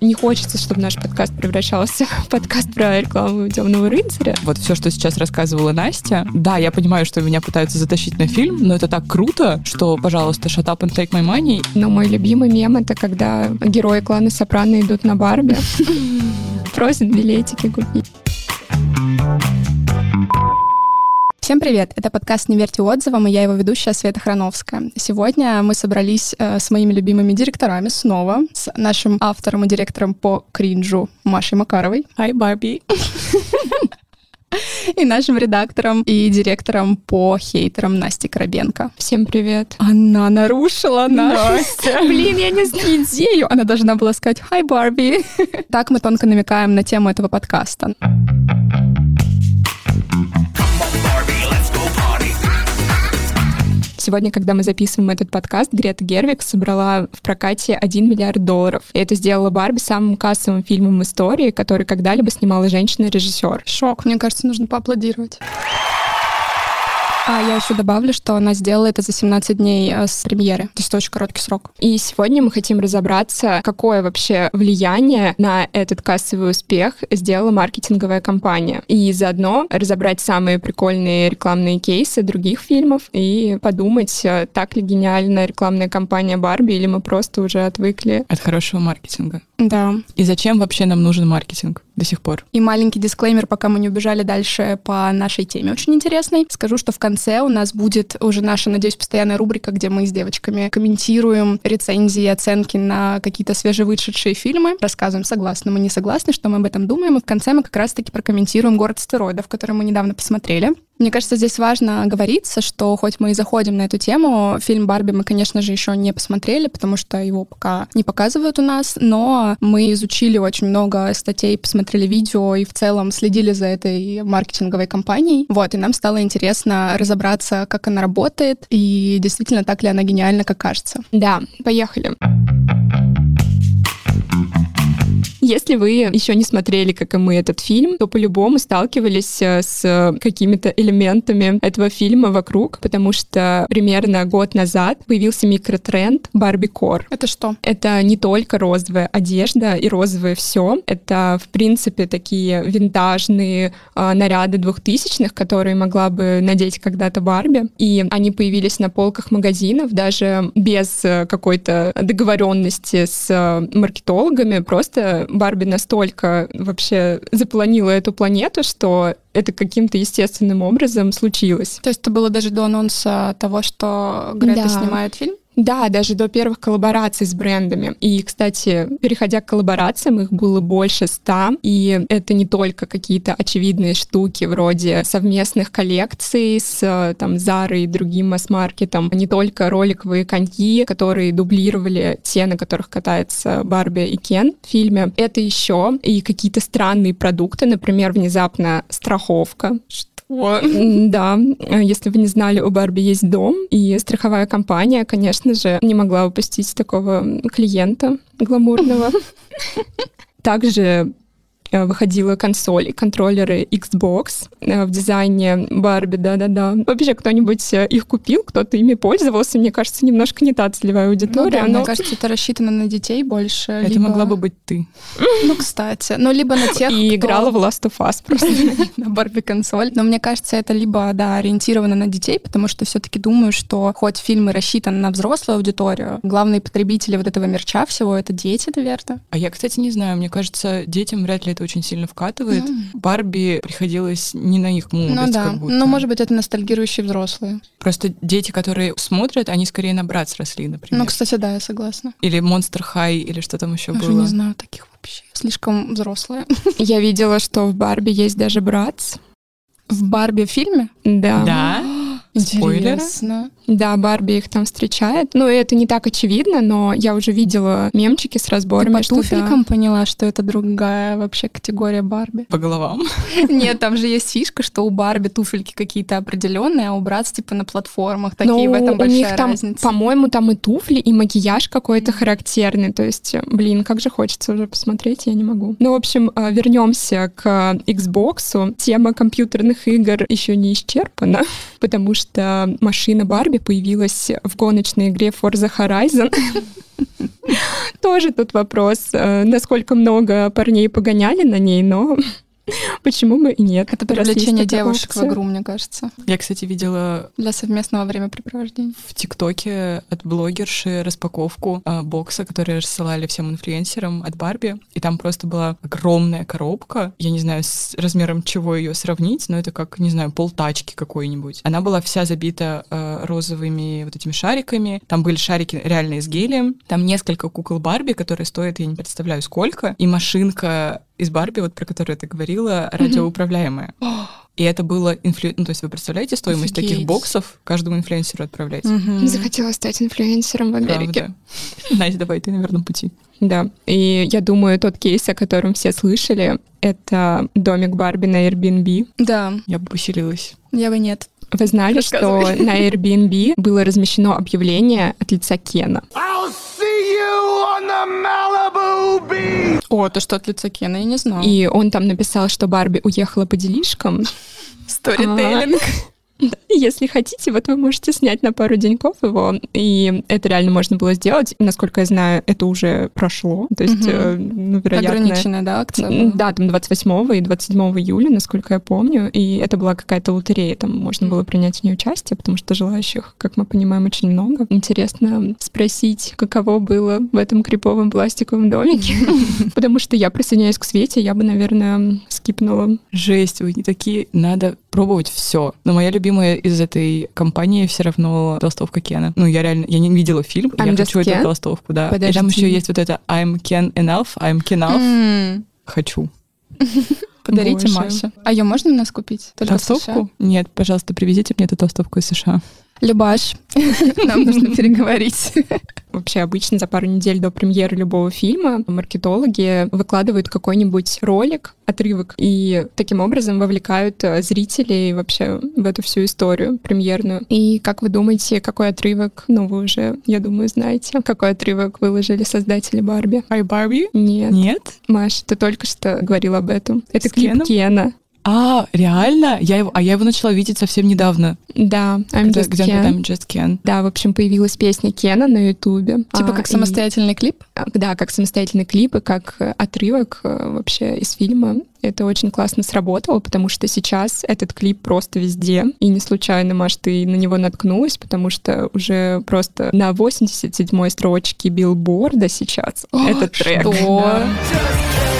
Не хочется, чтобы наш подкаст превращался в подкаст про рекламу темного рыцаря. Вот все, что сейчас рассказывала Настя, да, я понимаю, что меня пытаются затащить на фильм, но это так круто, что, пожалуйста, shut up and take my money. Но мой любимый мем — это когда герои клана Сопрано идут на Барби, просят билетики купить. Всем привет! Это подкаст «Не верьте отзывам» и я его ведущая Света Храновская. Сегодня мы собрались э, с моими любимыми директорами снова, с нашим автором и директором по кринжу Машей Макаровой. Hi, Барби! И нашим редактором и директором по хейтерам Насти Коробенко. Всем привет. Она нарушила Настя. Блин, я не знаю идею. Она должна была сказать «Hi, Барби!» Так мы тонко намекаем на тему этого подкаста. Сегодня, когда мы записываем этот подкаст, Грета Гервик собрала в прокате 1 миллиард долларов. И это сделала Барби самым кассовым фильмом истории, который когда-либо снимала женщина-режиссер. Шок, мне кажется, нужно поаплодировать. А я еще добавлю, что она сделала это за 17 дней э, с премьеры. То есть это очень короткий срок. И сегодня мы хотим разобраться, какое вообще влияние на этот кассовый успех сделала маркетинговая компания. И заодно разобрать самые прикольные рекламные кейсы других фильмов и подумать, э, так ли гениальна рекламная кампания Барби, или мы просто уже отвыкли. От хорошего маркетинга. Да. И зачем вообще нам нужен маркетинг до сих пор? И маленький дисклеймер, пока мы не убежали дальше по нашей теме очень интересной. Скажу, что в конце у нас будет уже наша, надеюсь, постоянная рубрика, где мы с девочками комментируем рецензии, оценки на какие-то свежевышедшие фильмы, рассказываем, согласны мы, не согласны, что мы об этом думаем, и в конце мы как раз-таки прокомментируем «Город стероидов», который мы недавно посмотрели. Мне кажется, здесь важно говориться, что хоть мы и заходим на эту тему, фильм «Барби» мы, конечно же, еще не посмотрели, потому что его пока не показывают у нас, но мы изучили очень много статей, посмотрели видео и в целом следили за этой маркетинговой кампанией. Вот, и нам стало интересно разобраться, как она работает и действительно так ли она гениальна, как кажется. Да, поехали. Если вы еще не смотрели, как и мы, этот фильм, то по-любому сталкивались э, с какими-то элементами этого фильма вокруг, потому что примерно год назад появился микротренд Барби Кор. Это что? Это не только розовая одежда и розовое все. Это, в принципе, такие винтажные э, наряды двухтысячных, которые могла бы надеть когда-то Барби. И они появились на полках магазинов даже без э, какой-то договоренности с э, маркетологами. Просто Барби настолько вообще запланила эту планету, что это каким-то естественным образом случилось. То есть это было даже до анонса того, что Грета да. снимает фильм? Да, даже до первых коллабораций с брендами. И, кстати, переходя к коллаборациям, их было больше ста. И это не только какие-то очевидные штуки вроде совместных коллекций с там Zara и другим масс-маркетом, не только роликовые коньки, которые дублировали те, на которых катается Барби и Кен в фильме. Это еще и какие-то странные продукты, например, внезапно страховка, да, если вы не знали, у Барби есть дом, и страховая компания, конечно же, не могла упустить такого клиента гламурного. Также Э, выходила консоль и контроллеры Xbox э, в дизайне Барби, да-да-да. Вообще кто-нибудь э, их купил, кто-то ими пользовался, мне кажется, немножко не та целевая аудитория. Ну, да, но... Мне кажется, это рассчитано на детей больше. Это либо... могла бы быть ты. Ну, кстати. Ну, либо на тех, И кто... играла в Last of Us просто. на Барби консоль. Но мне кажется, это либо, да, ориентировано на детей, потому что все таки думаю, что хоть фильмы рассчитаны на взрослую аудиторию, главные потребители вот этого мерча всего — это дети, наверное. А я, кстати, не знаю. Мне кажется, детям вряд ли это очень сильно вкатывает. Mm. Барби приходилось не на их молодость, ну, да. как будто. Ну, может быть, это ностальгирующие взрослые. Просто дети, которые смотрят, они скорее на брат сросли, например. Ну, кстати, да, я согласна. Или Monster High, или что там еще я было. Я не знаю таких вообще. Слишком взрослые. Я видела, что в Барби есть даже брат. В Барби фильме? Да. Да? Интересно. Да, Барби их там встречает. Ну, это не так очевидно, но я уже видела мемчики с разборами. Ты по туфелькам да. поняла, что это другая вообще категория Барби? По головам? Нет, там же есть фишка, что у Барби туфельки какие-то определенные, а у Братс типа на платформах. Такие но в этом большая у них там, разница. По-моему, там и туфли, и макияж какой-то характерный. То есть, блин, как же хочется уже посмотреть, я не могу. Ну, в общем, а, вернемся к Xbox. Тема компьютерных игр еще не исчерпана, потому что машина Барби Барби появилась в гоночной игре Forza Horizon. Тоже тут вопрос, э, насколько много парней погоняли на ней, но Почему бы и нет? Это привлечение девушек опция. в игру, мне кажется. Я, кстати, видела... Для совместного времяпрепровождения. В ТикТоке от блогерши распаковку э, бокса, который рассылали всем инфлюенсерам от Барби. И там просто была огромная коробка. Я не знаю, с размером чего ее сравнить, но это как, не знаю, полтачки какой-нибудь. Она была вся забита э, розовыми вот этими шариками. Там были шарики реально из гелием. Там несколько кукол Барби, которые стоят, я не представляю, сколько. И машинка из Барби, вот про которую ты говорила, радиоуправляемая. И это было инфлю... Ну, то есть вы представляете стоимость Офигеть. таких боксов каждому инфлюенсеру отправлять? Угу. Захотела стать инфлюенсером в Америке. Настя, давай, ты на верном пути. Да, и я думаю, тот кейс, о котором все слышали, это домик Барби на Airbnb. Да. Я бы поселилась. Я бы нет. Вы знали, что на Airbnb было размещено объявление от лица Кена? О, это что от лица Кена? Я не знаю. И он там написал, что Барби уехала по делишкам. Сторителлинг. Если хотите, вот вы можете снять на пару деньков его, и это реально можно было сделать. Насколько я знаю, это уже прошло. То есть, угу. ну, вероятно... Ограниченная, да, акция? Была? Да, там 28 и 27 июля, насколько я помню, и это была какая-то лотерея, там можно было принять в ней участие, потому что желающих, как мы понимаем, очень много. Интересно спросить, каково было в этом криповом пластиковом домике, потому что я присоединяюсь к Свете, я бы, наверное, скипнула. Жесть, вы не такие, надо пробовать все. Но моя любимая из этой компании все равно толстовка Кена. Ну, я реально, я не видела фильм, I'm я хочу Ken? эту толстовку, да. Подожди. И там еще есть вот это I'm Ken enough, I'm Ken. Mm. Хочу. Подарите Маше. А ее можно у нас купить? Только толстовку? Нет, пожалуйста, привезите мне эту толстовку из США. Любаш, нам нужно переговорить. Вообще обычно за пару недель до премьеры любого фильма маркетологи выкладывают какой-нибудь ролик, отрывок, и таким образом вовлекают э, зрителей вообще в эту всю историю премьерную. И как вы думаете, какой отрывок, ну вы уже, я думаю, знаете, какой отрывок выложили создатели Барби? Ай, Барби? Нет. Нет? Маш, ты только что говорила об этом. Это С клип Кеном? Кена. А, реально? Я его, а я его начала видеть совсем недавно. Да, I'm где, just где Ken. I'm just Ken. Да, в общем, появилась песня Кена на Ютубе. Типа а, как самостоятельный и, клип? А, да, как самостоятельный клип и как э, отрывок э, вообще из фильма. Это очень классно сработало, потому что сейчас этот клип просто везде. И не случайно, Маш, ты на него наткнулась, потому что уже просто на 87-й строчке билборда сейчас О, этот трек. Что? Да.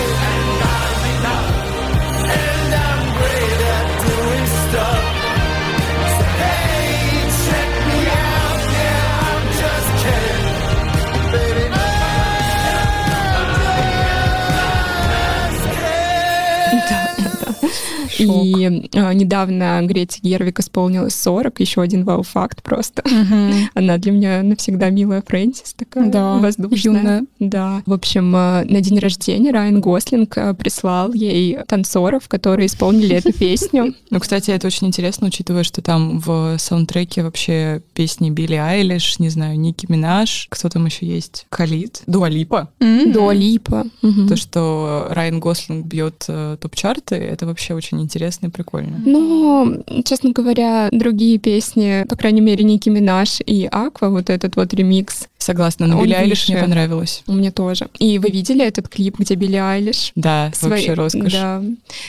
И э, недавно Грете Гервик исполнилось 40, еще один вау-факт просто. Угу. Она для меня навсегда милая Фрэнсис, такая да, воздушная. Юная. Да. В общем, э, на день рождения Райан Гослинг э, прислал ей танцоров, которые исполнили эту песню. Ну, кстати, это очень интересно, учитывая, что там в саундтреке вообще песни Билли Айлиш, не знаю, Ники Минаж, кто там еще есть? Калит, Дуалипа. Дуалипа. То, что Райан Гослинг бьет топ-чарты, это вообще очень интересно и прикольно. Ну, честно говоря, другие песни, по крайней мере, Ники Минаж и Аква, вот этот вот ремикс. Согласна, но Билли Айлиш мне понравилось. Мне тоже. И вы видели этот клип, где Билли Айлиш? Да, свои, вообще роскошь. Да,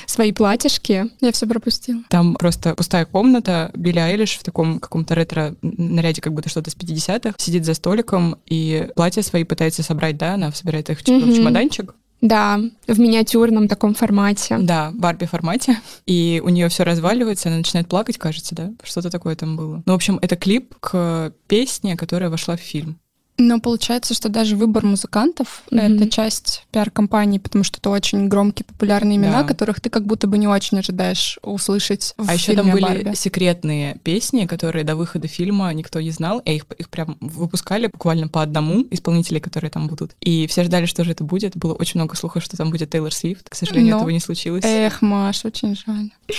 свои платьишки. Я все пропустила. Там просто пустая комната, Билли Айлиш в таком каком-то ретро-наряде, как будто что-то с 50-х, сидит за столиком и платья свои пытается собрать, да, она собирает их в чемоданчик, да, в миниатюрном таком формате. Да, Барби формате. И у нее все разваливается, она начинает плакать, кажется, да? Что-то такое там было. Ну, в общем, это клип к песне, которая вошла в фильм. Но получается, что даже выбор музыкантов mm-hmm. это часть пиар-компании, потому что это очень громкие, популярные имена, да. которых ты как будто бы не очень ожидаешь услышать в А еще там были Барби. секретные песни, которые до выхода фильма никто не знал, и их, их прям выпускали буквально по одному исполнителей, которые там будут. И все ждали, что же это будет. Было очень много слухов, что там будет Тейлор Свифт. К сожалению, Но... этого не случилось. Эх, Маш, очень жаль.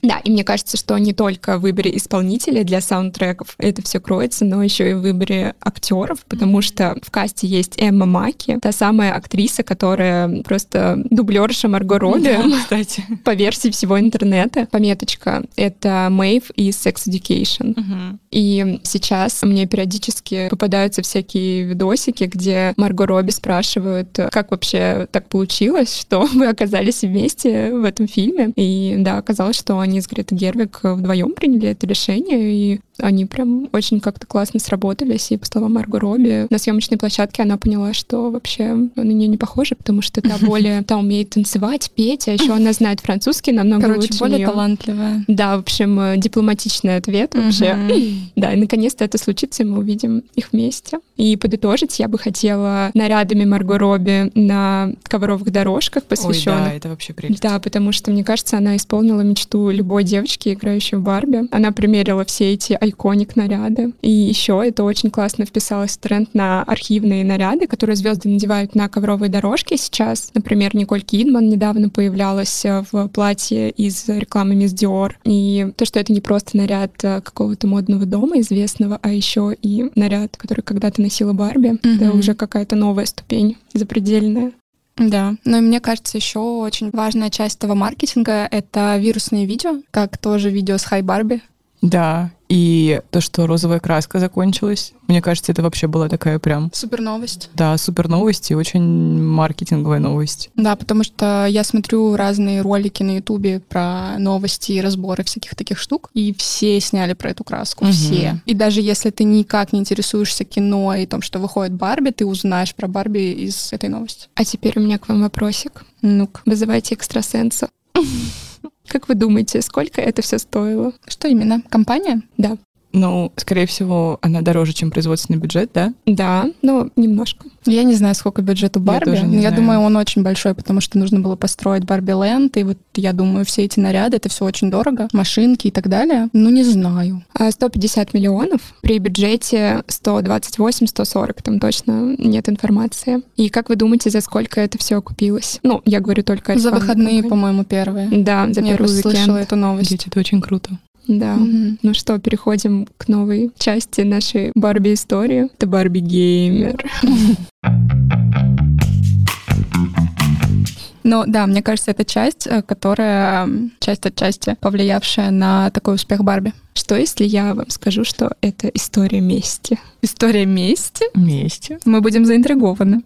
Да, и мне кажется, что не только в выборе исполнителей для саундтреков это все кроется, но еще и в выборе актеров, потому что в касте есть Эмма Маки, та самая актриса, которая просто дублерша Марго Робби, Да, кстати. по версии всего интернета. Пометочка — это Мэйв из Sex Education. Мгм. И сейчас мне периодически попадаются всякие видосики, где Марго Робби спрашивают, как вообще так получилось, что вы оказались вместе в этом фильме. И да, оказалось, что они с Гретой Гервик вдвоем приняли это решение, и они прям очень как-то классно сработались. И по словам Марго Робби, на съемочной площадке она поняла, что вообще на нее не похоже, потому что та более, та умеет танцевать, петь, а еще она знает французский намного Короче, лучше более неё. талантливая. Да, в общем, э, дипломатичный ответ вообще. Да, и наконец-то это случится, и мы увидим их вместе. И подытожить я бы хотела нарядами Марго Робби на ковровых дорожках, Ой, посвященных да, это вообще прелесть. да, потому что, мне кажется, она исполнила мечту любой девочки, играющей в Барби. Она примерила все эти айконик наряды. И еще это очень классно вписалось в тренд на архивные наряды, которые звезды надевают на ковровые дорожки сейчас. Например, Николь Кидман недавно появлялась э, в платье из рекламы Мисс Диор. И то, что это не просто наряд э, какого-то модного дома известного, а еще и наряд, который когда-то носила Барби, это Мгм. уже какая-то новая ступень запредельная. Да, но и мне кажется, еще очень важная часть этого маркетинга — это вирусные видео, как тоже видео с Хай Барби. Да, и то, что розовая краска закончилась, мне кажется, это вообще была такая прям, Супер новость. да, супер новость и очень маркетинговая новость. Да, потому что я смотрю разные ролики на Ютубе про новости и разборы всяких таких штук, и все сняли про эту краску, Мгм. все. И даже если ты никак не интересуешься кино и том, что выходит Барби, ты узнаешь про Барби из этой новости. А теперь у меня к вам вопросик. Ну-ка. Вызывайте экстрасенса. Как вы думаете, сколько это все стоило? Что именно? Компания? Да. Ну, скорее всего, она дороже, чем производственный бюджет, да? Да, ну, немножко. Я не знаю, сколько бюджет у Барби, не но я знаю. думаю, он очень большой, потому что нужно было построить Барби Ленд, и вот я думаю, все эти наряды, это все очень дорого, машинки и так далее. Ну, не знаю. А 150 миллионов при бюджете 128-140, там точно нет информации. И как вы думаете, за сколько это все окупилось? Ну, я говорю только За выходные, по-моему, первые. Да, за я первый просто слышала уикенд. эту новость. Дети, это очень круто. Да. Мгм. Ну что, переходим к новой части нашей Барби-истории. Это Барби-геймер. Но да, мне кажется, это часть, э, которая часть отчасти повлиявшая на такой успех Барби. Что, если я вам скажу, что это история мести? История мести. Вместе. Мы будем заинтригованы.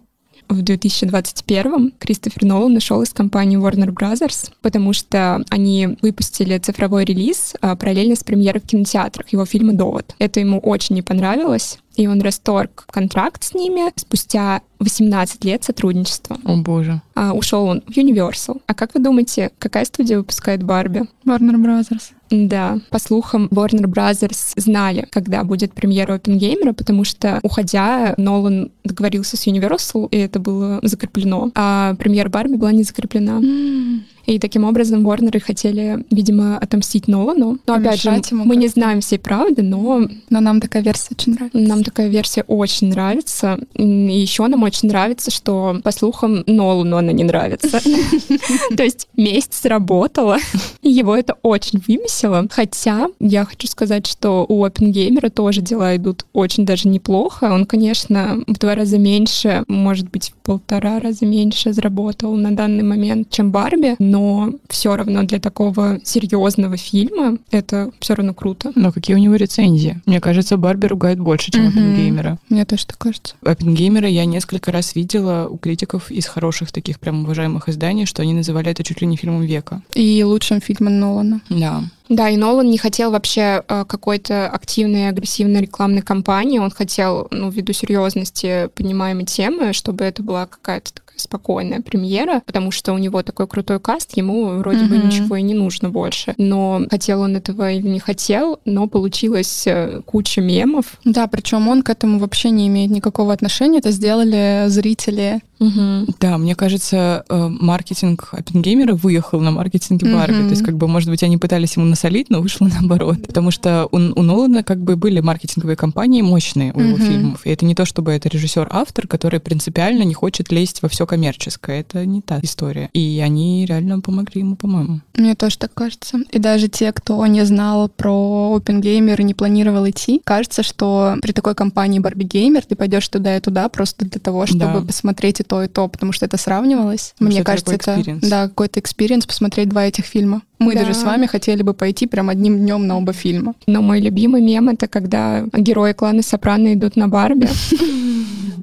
В 2021 Кристофер Нолан ушел из компании Warner Brothers, потому что они выпустили цифровой релиз а, параллельно с премьерой в кинотеатрах его фильма «Довод». Это ему очень не понравилось, и он расторг контракт с ними спустя 18 лет сотрудничества. О боже. А, ушел он в Universal. А как вы думаете, какая студия выпускает Барби? Warner Brothers. Да, по слухам, Warner Brothers знали, когда будет премьера Опенгеймера, потому что, уходя, Нолан договорился с Universal, и это было закреплено. А премьера Барби была не закреплена. И таким образом Warner хотели, видимо, отомстить Нолану. Но опять же, ему мы не как-то. знаем всей правды, но Но нам такая версия очень нравится. нам такая версия очень нравится. И еще нам очень нравится, что, по слухам, Нолану она не нравится. То есть месть сработала. Его это очень выбесило. Хотя я хочу сказать, что у Опенгеймера тоже дела идут очень даже неплохо. Он, конечно, в два раза меньше, может быть, в полтора раза меньше заработал на данный момент, чем Барби, но все равно для такого серьезного фильма это все равно круто. Но какие у него рецензии? Мне кажется, Барби ругает больше, чем. Оппенгеймера. Мне тоже так кажется. Оппенгеймера я несколько раз видела у критиков из хороших таких прям уважаемых изданий, что они называли это чуть ли не фильмом века. И лучшим фильмом Нолана. Да. Да, и Нолан не хотел вообще э, какой-то активной, агрессивной рекламной кампании. Он хотел, ну, ввиду серьезности поднимаемой темы, чтобы это была какая-то такая спокойная премьера, потому что у него такой крутой каст, ему вроде бы Мгм. ничего и не нужно больше. Но хотел он этого или не хотел, но получилось э, куча мемов. Да, причем он к этому вообще не имеет никакого отношения. Это сделали зрители Угу. Да, мне кажется, э, маркетинг Оппенгеймера выехал на маркетинге Барби. Мгм. То есть, как бы, может быть, они пытались ему насолить, но вышло наоборот. Потому что у, у Нолана как бы были маркетинговые кампании мощные у его фильмов. И это не то, чтобы это режиссер-автор, который принципиально не хочет лезть во все коммерческое. Это не та история. И они реально помогли ему, по-моему. Мне тоже так кажется. И даже те, кто не знал про Оппенгеймер и не планировал идти, кажется, что при такой кампании Барбигеймер ты пойдешь туда и туда просто для того, чтобы Да. посмотреть и то, и то, потому что это сравнивалось. Мне что это кажется, это experience. да, какой-то experience посмотреть два этих фильма. Мы Да. даже с вами хотели бы пойти прям одним днем на оба фильма. Но мой любимый мем — это когда герои клана Сопрано идут на Барби.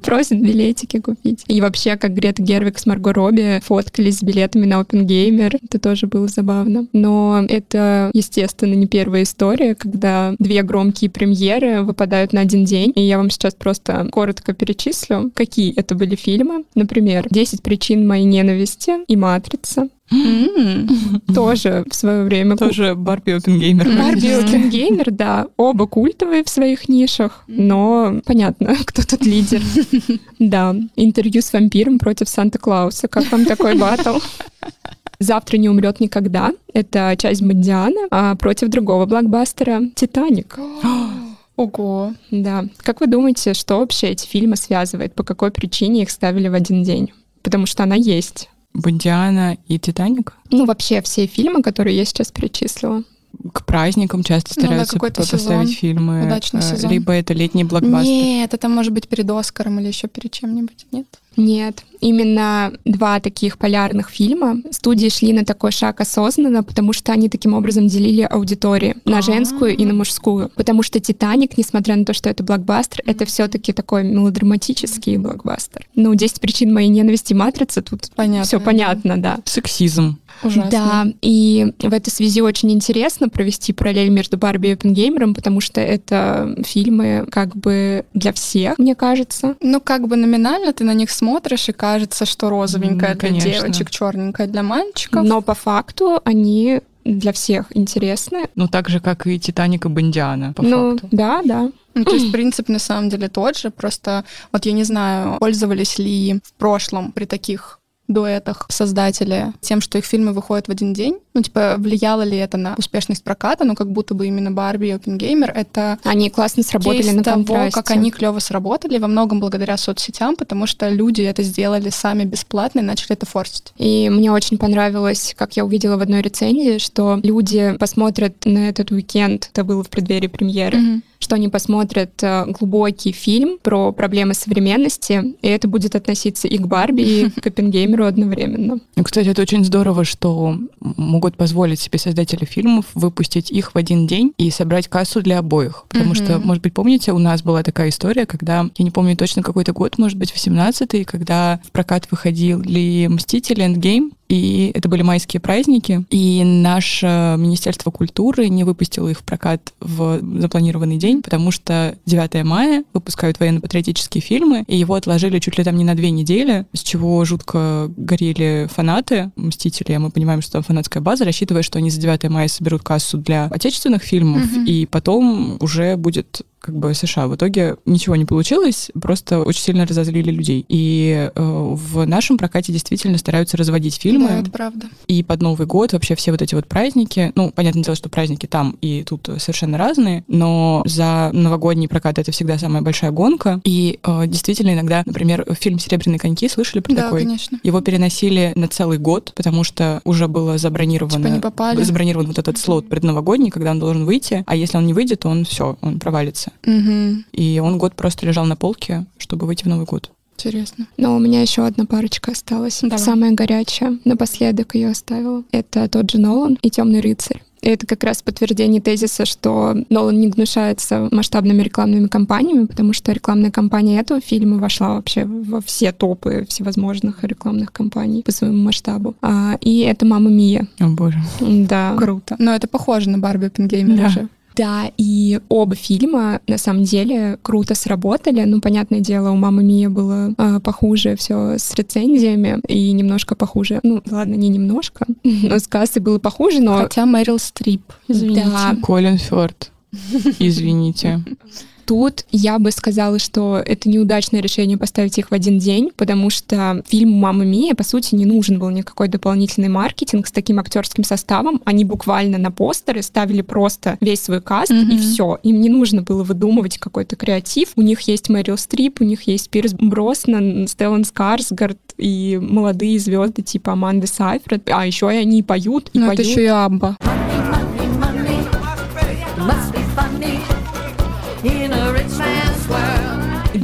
Просят билетики купить. И вообще, как Грета Гервик с Марго Робби фоткались с билетами на OpenGamer. Это тоже было забавно. Но это, естественно, не первая история, когда две громкие премьеры выпадают на один день. И я вам сейчас просто коротко перечислю, какие это были фильмы. Например, «10 причин моей ненависти» и «Матрица». Тоже в свое время Тоже Барби Оппенгеймер. Барби. Оппенгеймер, да, оба культовые в своих нишах, но понятно, кто тут лидер. Да, интервью с вампиром против Санта-Клауса. Как вам такой батл? Завтра не умрет никогда. Это часть Бондиана, а против другого блокбастера Титаник. Ого. Да. Как вы думаете, что вообще эти фильмы связывает? По какой причине их ставили в один день? Потому что она есть. Бондиана и Титаник. Ну, вообще все фильмы, которые я сейчас перечислила. К праздникам часто Ну да, стараются кто-то ставить фильмы. удачный э, сезон. Либо это летний блокбастер. Нет, это может быть перед Оскаром или еще перед чем-нибудь, нет? Нет, именно два таких полярных фильма. Студии шли на такой шаг осознанно, потому что они таким образом делили аудитории на женскую и на мужскую. Потому что «Титаник», несмотря на то, что это блокбастер, это все таки такой мелодраматический блокбастер. Ну, «10 причин моей ненависти» «Матрица», тут Понятно. все понятно, да. Сексизм. Ужасно. Да, и в этой связи очень интересно провести параллель между Барби и Оппенгеймером, потому что это фильмы как бы для всех, мне кажется. Ну, как бы номинально ты на них смотришь, и кажется, что розовенькая М, для конечно. девочек, черненькая для мальчиков. Но по факту они для всех интересны. Ну, так же, как и Титаник и Бондиана, по ну, факту. да, да. Ну, то есть принцип на самом деле тот же, просто вот я не знаю, пользовались ли в прошлом при таких дуэтах создатели тем, что их фильмы выходят в один день? Ну, типа, влияло ли это на успешность проката? Ну, как будто бы именно Барби и Оппенгеймер — это Они классно сработали кейс на того, контрасте. как они клево сработали, во многом благодаря соцсетям, потому что люди это сделали сами бесплатно и начали это форсить. И мне очень понравилось, как я увидела в одной рецензии, что люди посмотрят на этот уикенд, это было в преддверии премьеры, что они посмотрят э, глубокий фильм про проблемы современности, и это будет относиться и к Барби, и к Оппенгеймеру одновременно. Ну, Кстати, это очень здорово, что могут позволить себе создатели фильмов выпустить их в один день и собрать кассу для обоих. Потому что, может быть, помните, у нас была такая история, когда, я не помню точно какой-то год, может быть, 18-й, когда в прокат выходили «Мстители», «Эндгейм», и это были майские праздники, и наше Министерство культуры не выпустило их в прокат в запланированный день, потому что 9 мая выпускают военно-патриотические фильмы, и его отложили чуть ли там не на две недели, с чего жутко горели фанаты «Мстителей», а мы понимаем, что там фанатская база, рассчитывая, что они за 9 мая соберут кассу для отечественных фильмов, Мгм. и потом уже будет как бы США. В итоге ничего не получилось, просто очень сильно разозлили людей. И э, в нашем прокате действительно стараются разводить фильмы. Да, это правда. И под Новый год вообще все вот эти вот праздники, ну, понятное дело, что праздники там и тут совершенно разные, но за новогодний прокат это всегда самая большая гонка. И э, действительно иногда, например, фильм «Серебряные коньки» слышали про Да, такой? конечно. Его переносили на целый год, потому что уже было забронировано, Типа не попали. забронирован вот этот слот предновогодний, когда он должен выйти, а если он не выйдет, то он все, он провалится. Мгм. И он год просто лежал на полке, чтобы выйти в Новый год. Интересно. Но у меня еще одна парочка осталась. Давай. Самая горячая. Напоследок ее оставила. Это тот же Нолан и Темный рыцарь. И это как раз подтверждение тезиса, что Нолан не гнушается масштабными рекламными кампаниями, потому что рекламная кампания этого фильма вошла вообще во все топы всевозможных рекламных кампаний по своему масштабу. А, и это «Мама Мия». О боже. Да. Круто. Но это похоже на Барби Оппенгеймера Да. уже. Да, и оба фильма на самом деле круто сработали. Ну, понятное дело, у Мамы Мия было а, похуже все с рецензиями и немножко похуже. Ну, ладно, не немножко, но с кассой было похуже, но Хотя Мэрил Стрип, извините. Да. Колин Фёрд. Извините. Тут я бы сказала, что это неудачное решение поставить их в один день, потому что фильм «Мама Мия», по сути, не нужен был никакой дополнительный маркетинг с таким актерским составом. Они буквально на постеры ставили просто весь свой каст, mm-hmm. и все. Им не нужно было выдумывать какой-то креатив. У них есть Мэрил Стрип, у них есть Пирс Броснан, Стеллан Скарсгард и молодые звезды типа Аманды Сайфред. А еще и они поют, и Но поют. это еще и Абба.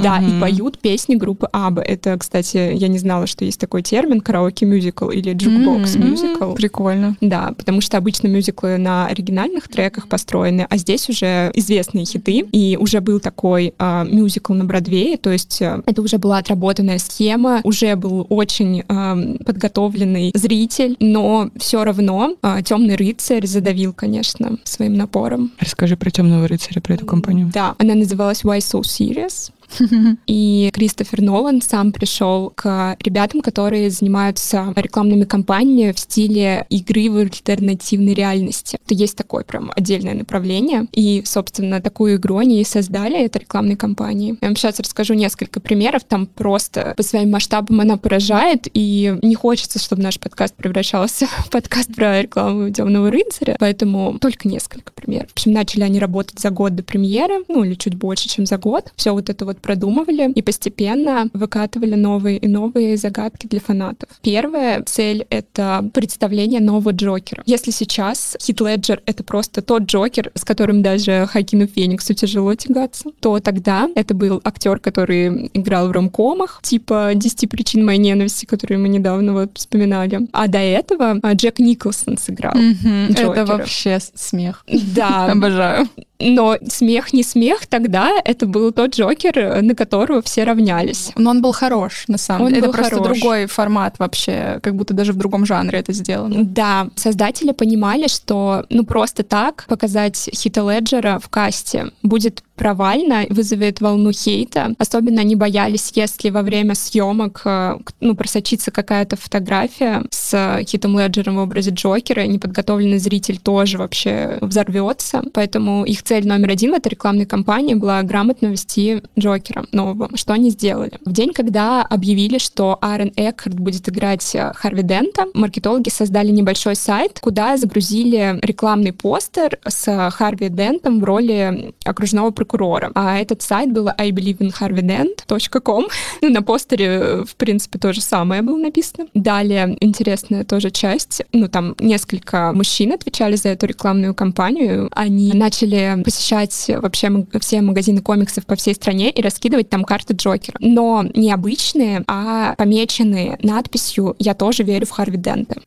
Да, и поют песни группы ABBA. Это, кстати, я не знала, что есть такой термин караоке-мюзикл или jukebox-мюзикл. Прикольно. Да, потому что обычно мюзиклы на оригинальных треках построены, а здесь уже известные хиты. И уже был такой э, мюзикл на Бродвее, то есть э, это уже была отработанная схема, уже был очень э, подготовленный зритель, но все равно э, Темный рыцарь задавил, конечно, своим напором. Расскажи про Темного рыцаря, про эту кампанию. Да, она называлась Why So Serious. И Кристофер Нолан сам пришел к ребятам, которые занимаются рекламными кампаниями в стиле игры в альтернативной реальности. Это есть такое прям отдельное направление. И, собственно, такую игру они и создали, это рекламные кампании. Я вам сейчас расскажу несколько примеров. Там просто по своим масштабам она поражает, и не хочется, чтобы наш подкаст превращался в подкаст про рекламу Темного рыцаря, поэтому только несколько примеров. В общем, начали они работать за год до премьеры, ну или чуть больше, чем за год. Все вот это вот вот продумывали и постепенно выкатывали новые и новые загадки для фанатов. Первая цель — это представление нового Джокера. Если сейчас Хит Леджер — это просто тот Джокер, с которым даже Хакину Фениксу тяжело тягаться, то тогда это был актер, который играл в ромкомах, типа «10 причин моей ненависти», которые мы недавно вот вспоминали. А до этого а, Джек Николсон сыграл mm-hmm. Это вообще смех. Да. Обожаю. Но смех не смех, тогда это был тот Джокер, на которого все равнялись. Но он был хорош, на самом деле. Это просто хорош. другой формат вообще, как будто даже в другом жанре это сделано. Да, создатели понимали, что ну просто так показать Хита Леджера в касте будет провально, вызовет волну хейта. Особенно они боялись, если во время съемок э, ну, просочится какая-то фотография с Хитом Леджером в образе Джокера, неподготовленный зритель тоже вообще взорвется. Поэтому их цель номер один в этой рекламной кампании была грамотно вести Джокера нового. Что они сделали? В день, когда объявили, что Аарон Экхард будет играть э, Харви Дента, маркетологи создали небольшой сайт, куда загрузили рекламный постер с Харви Дентом в роли окружного прокурора прокурора. А этот сайт был I believe in harveydent.com. Ну, на постере, в принципе, то же самое было написано. Далее интересная тоже часть. Ну, там несколько мужчин отвечали за эту рекламную кампанию. Они начали посещать вообще все магазины комиксов по всей стране и раскидывать там карты Джокера. Но не обычные, а помеченные надписью «Я тоже верю в Харви Дента».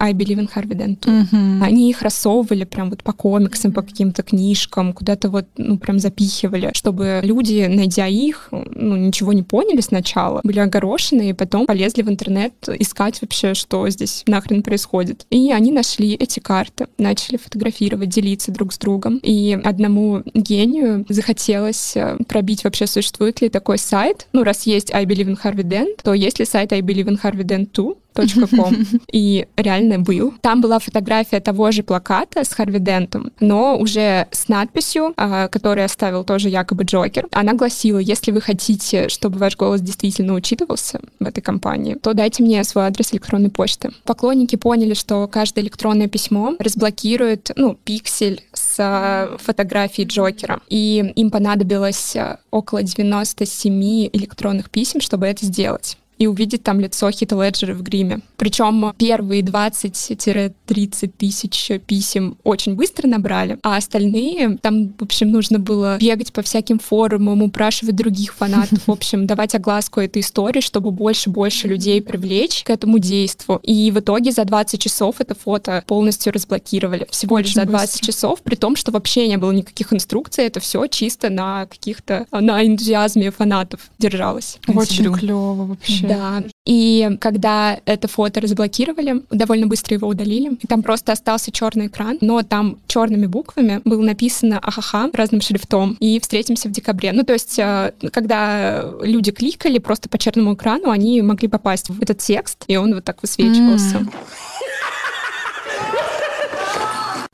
I Believe in Harvey Dent. Mm-hmm. Они их рассовывали прям вот по комиксам, по каким-то книжкам, куда-то вот, ну, прям запихивали, чтобы люди, найдя их, ну, ничего не поняли сначала, были огорошены, и потом полезли в интернет искать вообще, что здесь нахрен происходит. И они нашли эти карты, начали фотографировать, делиться друг с другом. И одному гению захотелось э, пробить вообще, существует ли такой сайт. Ну, раз есть I Believe in Harvey Dent, то есть ли сайт I Believe in Harvey Dent 2, .com. И реально был. Там была фотография того же плаката с Харви Дентом, но уже с надписью, а, которую оставил тоже якобы Джокер. Она гласила, если вы хотите, чтобы ваш голос действительно учитывался в этой компании, то дайте мне свой адрес электронной почты. Поклонники поняли, что каждое электронное письмо разблокирует, ну, пиксель с а, фотографией Джокера. И им понадобилось а, около 97 электронных писем, чтобы это сделать и увидеть там лицо Хита Леджера в гриме. Причем первые 20-30 тысяч писем очень быстро набрали, а остальные, там, в общем, нужно было бегать по всяким форумам, упрашивать других фанатов, в общем, давать огласку этой истории, чтобы больше-больше людей привлечь к этому действу. И в итоге за 20 часов это фото полностью разблокировали. Всего лишь за 20 быстро. часов, при том, что вообще не было никаких инструкций, это все чисто на каких-то, на энтузиазме фанатов держалось. Очень клево вообще. Да. И когда это фото разблокировали, довольно быстро его удалили. И там просто остался черный экран, но там черными буквами было написано ахаха разным шрифтом. И встретимся в декабре. Ну, то есть, э, когда люди кликали просто по черному экрану, они могли попасть в этот текст, и он вот так высвечивался. Mm.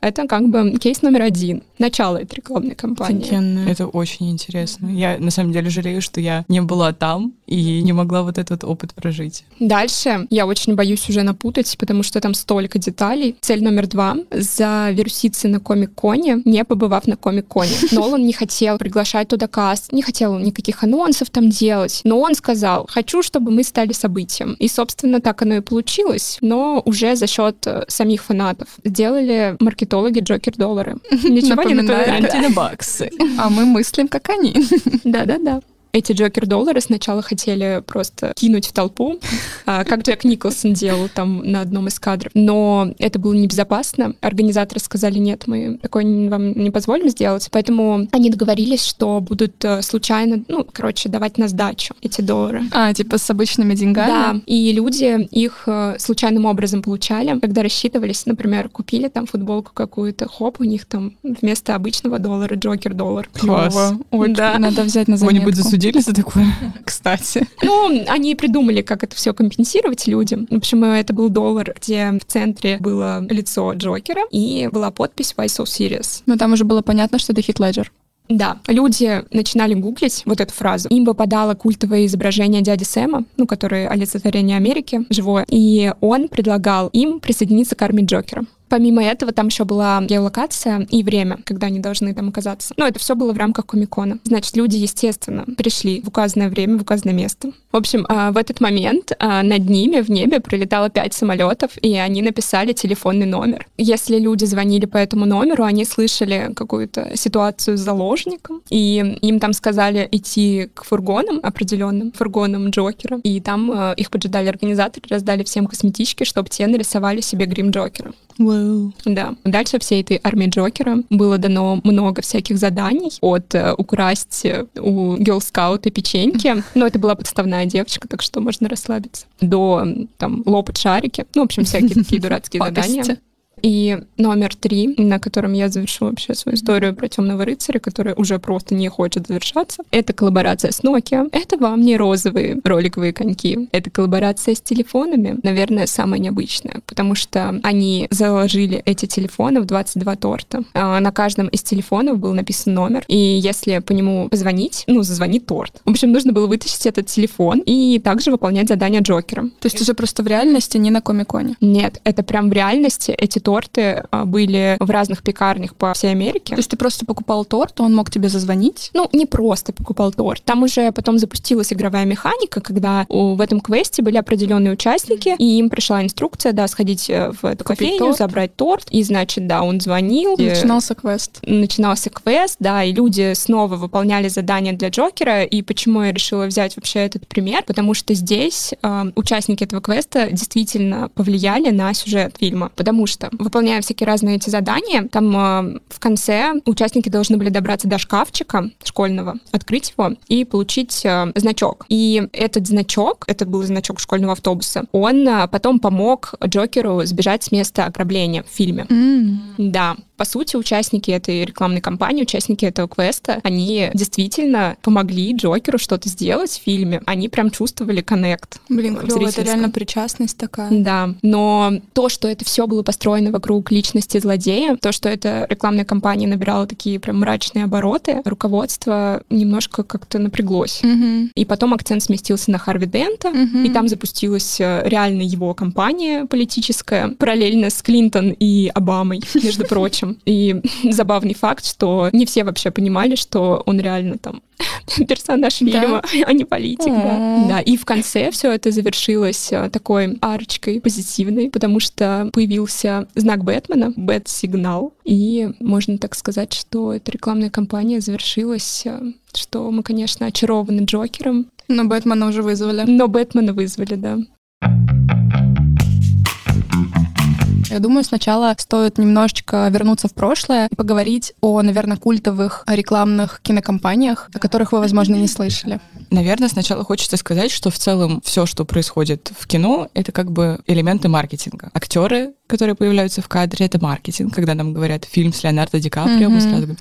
Это как бы кейс номер один. Начало этой рекламной кампании. Офигенно. Это очень интересно. Я на самом деле жалею, что я не была там и не могла вот этот опыт прожить. Дальше я очень боюсь уже напутать, потому что там столько деталей. Цель номер два — завируситься на Комик-Коне, не побывав на Комик-Коне. Нолан не хотел приглашать туда каст, не хотел никаких анонсов там делать, но он сказал, хочу, чтобы мы стали событием. И, собственно, так оно и получилось, но уже за счет э, самих фанатов. Сделали маркетологи Джокер-доллары. Ничего не напоминает? баксы. А мы мыслим, как они. Да-да-да эти Джокер-доллары сначала хотели просто кинуть в толпу, а, как Джек Николсон делал там на одном из кадров. Но это было небезопасно. Организаторы сказали, нет, мы такое вам не позволим сделать. Поэтому они договорились, что будут э, случайно, ну, короче, давать на сдачу эти доллары. А, типа с обычными деньгами? Да, и люди их э, случайным образом получали, когда рассчитывались, например, купили там футболку какую-то, хоп, у них там вместо обычного доллара Джокер-доллар. Класс. Очень да. Надо взять на заметку. Кого-нибудь засудили судили за такое, кстати. Ну, они придумали, как это все компенсировать людям. В общем, это был доллар, где в центре было лицо Джокера и была подпись «Why so serious?». Но там уже было понятно, что это Хит Леджер. Да, люди начинали гуглить вот эту фразу. Им попадало культовое изображение дяди Сэма, ну, который олицетворение Америки, живое, и он предлагал им присоединиться к армии Джокера. Помимо этого, там еще была геолокация и время, когда они должны там оказаться. Но это все было в рамках Комикона. Значит, люди, естественно, пришли в указанное время, в указанное место. В общем, а, в этот момент а, над ними в небе прилетало пять самолетов, и они написали телефонный номер. Если люди звонили по этому номеру, они слышали какую-то ситуацию с заложником, и им там сказали идти к фургонам, определенным фургонам Джокера, и там а, их поджидали организаторы, раздали всем косметички, чтобы те нарисовали себе грим Джокера. Wow. Да. Дальше всей этой армии Джокера было дано много всяких заданий от э, украсть э, у Scout печеньки. Но это была подставная девочка, так что можно расслабиться. До там лопать шарики. Ну, в общем, всякие такие дурацкие задания. И номер три, на котором я завершу вообще свою историю про темного рыцаря, которая уже просто не хочет завершаться, это коллаборация с Nokia. Это вам не розовые роликовые коньки. Это коллаборация с телефонами, наверное, самая необычная, потому что они заложили эти телефоны в 22 торта. А на каждом из телефонов был написан номер, и если по нему позвонить, ну, зазвонит торт. В общем, нужно было вытащить этот телефон и также выполнять задание Джокера. То есть уже просто в реальности, не на Комиконе? Нет, это прям в реальности эти торты а, были в разных пекарнях по всей Америке. То есть ты просто покупал торт, он мог тебе зазвонить? Ну, не просто покупал торт. Там уже потом запустилась игровая механика, когда в этом квесте были определенные участники, и им пришла инструкция, да, сходить э, в эту Купить кофейню, торт. забрать торт, и, значит, да, он звонил. Начинался квест. Начинался квест, да, и люди снова выполняли задания для Джокера, и почему я решила взять вообще этот пример? Потому что здесь э, участники этого квеста действительно повлияли на сюжет фильма, потому что выполняя всякие разные эти задания, там э, в конце участники должны были добраться до шкафчика школьного, открыть его и получить э, значок. И этот значок, это был значок школьного автобуса, он э, потом помог Джокеру сбежать с места ограбления в фильме. Mm. Да. По сути, участники этой рекламной кампании, участники этого квеста, они действительно помогли Джокеру что-то сделать в фильме. Они прям чувствовали коннект. Блин, клево, это реально причастность такая. Да. Но то, что это все было построено вокруг личности злодея, то, что эта рекламная кампания набирала такие прям мрачные обороты, руководство немножко как-то напряглось. Угу. И потом акцент сместился на Харви Дента, угу. и там запустилась э, реально его кампания политическая, параллельно с Клинтон и Обамой, между прочим. И забавный факт, что не все вообще понимали, что он реально там персонаж фильма, а не политик. Да. да. И в конце все это завершилось э, такой арочкой позитивной, потому что появился знак Бэтмена, Бэт-сигнал. И можно так сказать, что эта рекламная кампания завершилась, э, что мы, конечно, очарованы Джокером. Но Бэтмена уже вызвали. Но Бэтмена вызвали, да. Я думаю, сначала стоит немножечко вернуться в прошлое и поговорить о, наверное, культовых рекламных кинокомпаниях, о которых вы, возможно, не слышали. Наверное, сначала хочется сказать, что в целом все, что происходит в кино, это как бы элементы маркетинга. Актеры которые появляются в кадре, это маркетинг, когда нам говорят фильм с Леонардо Ди Каприо, mm-hmm. мы сразу говорим,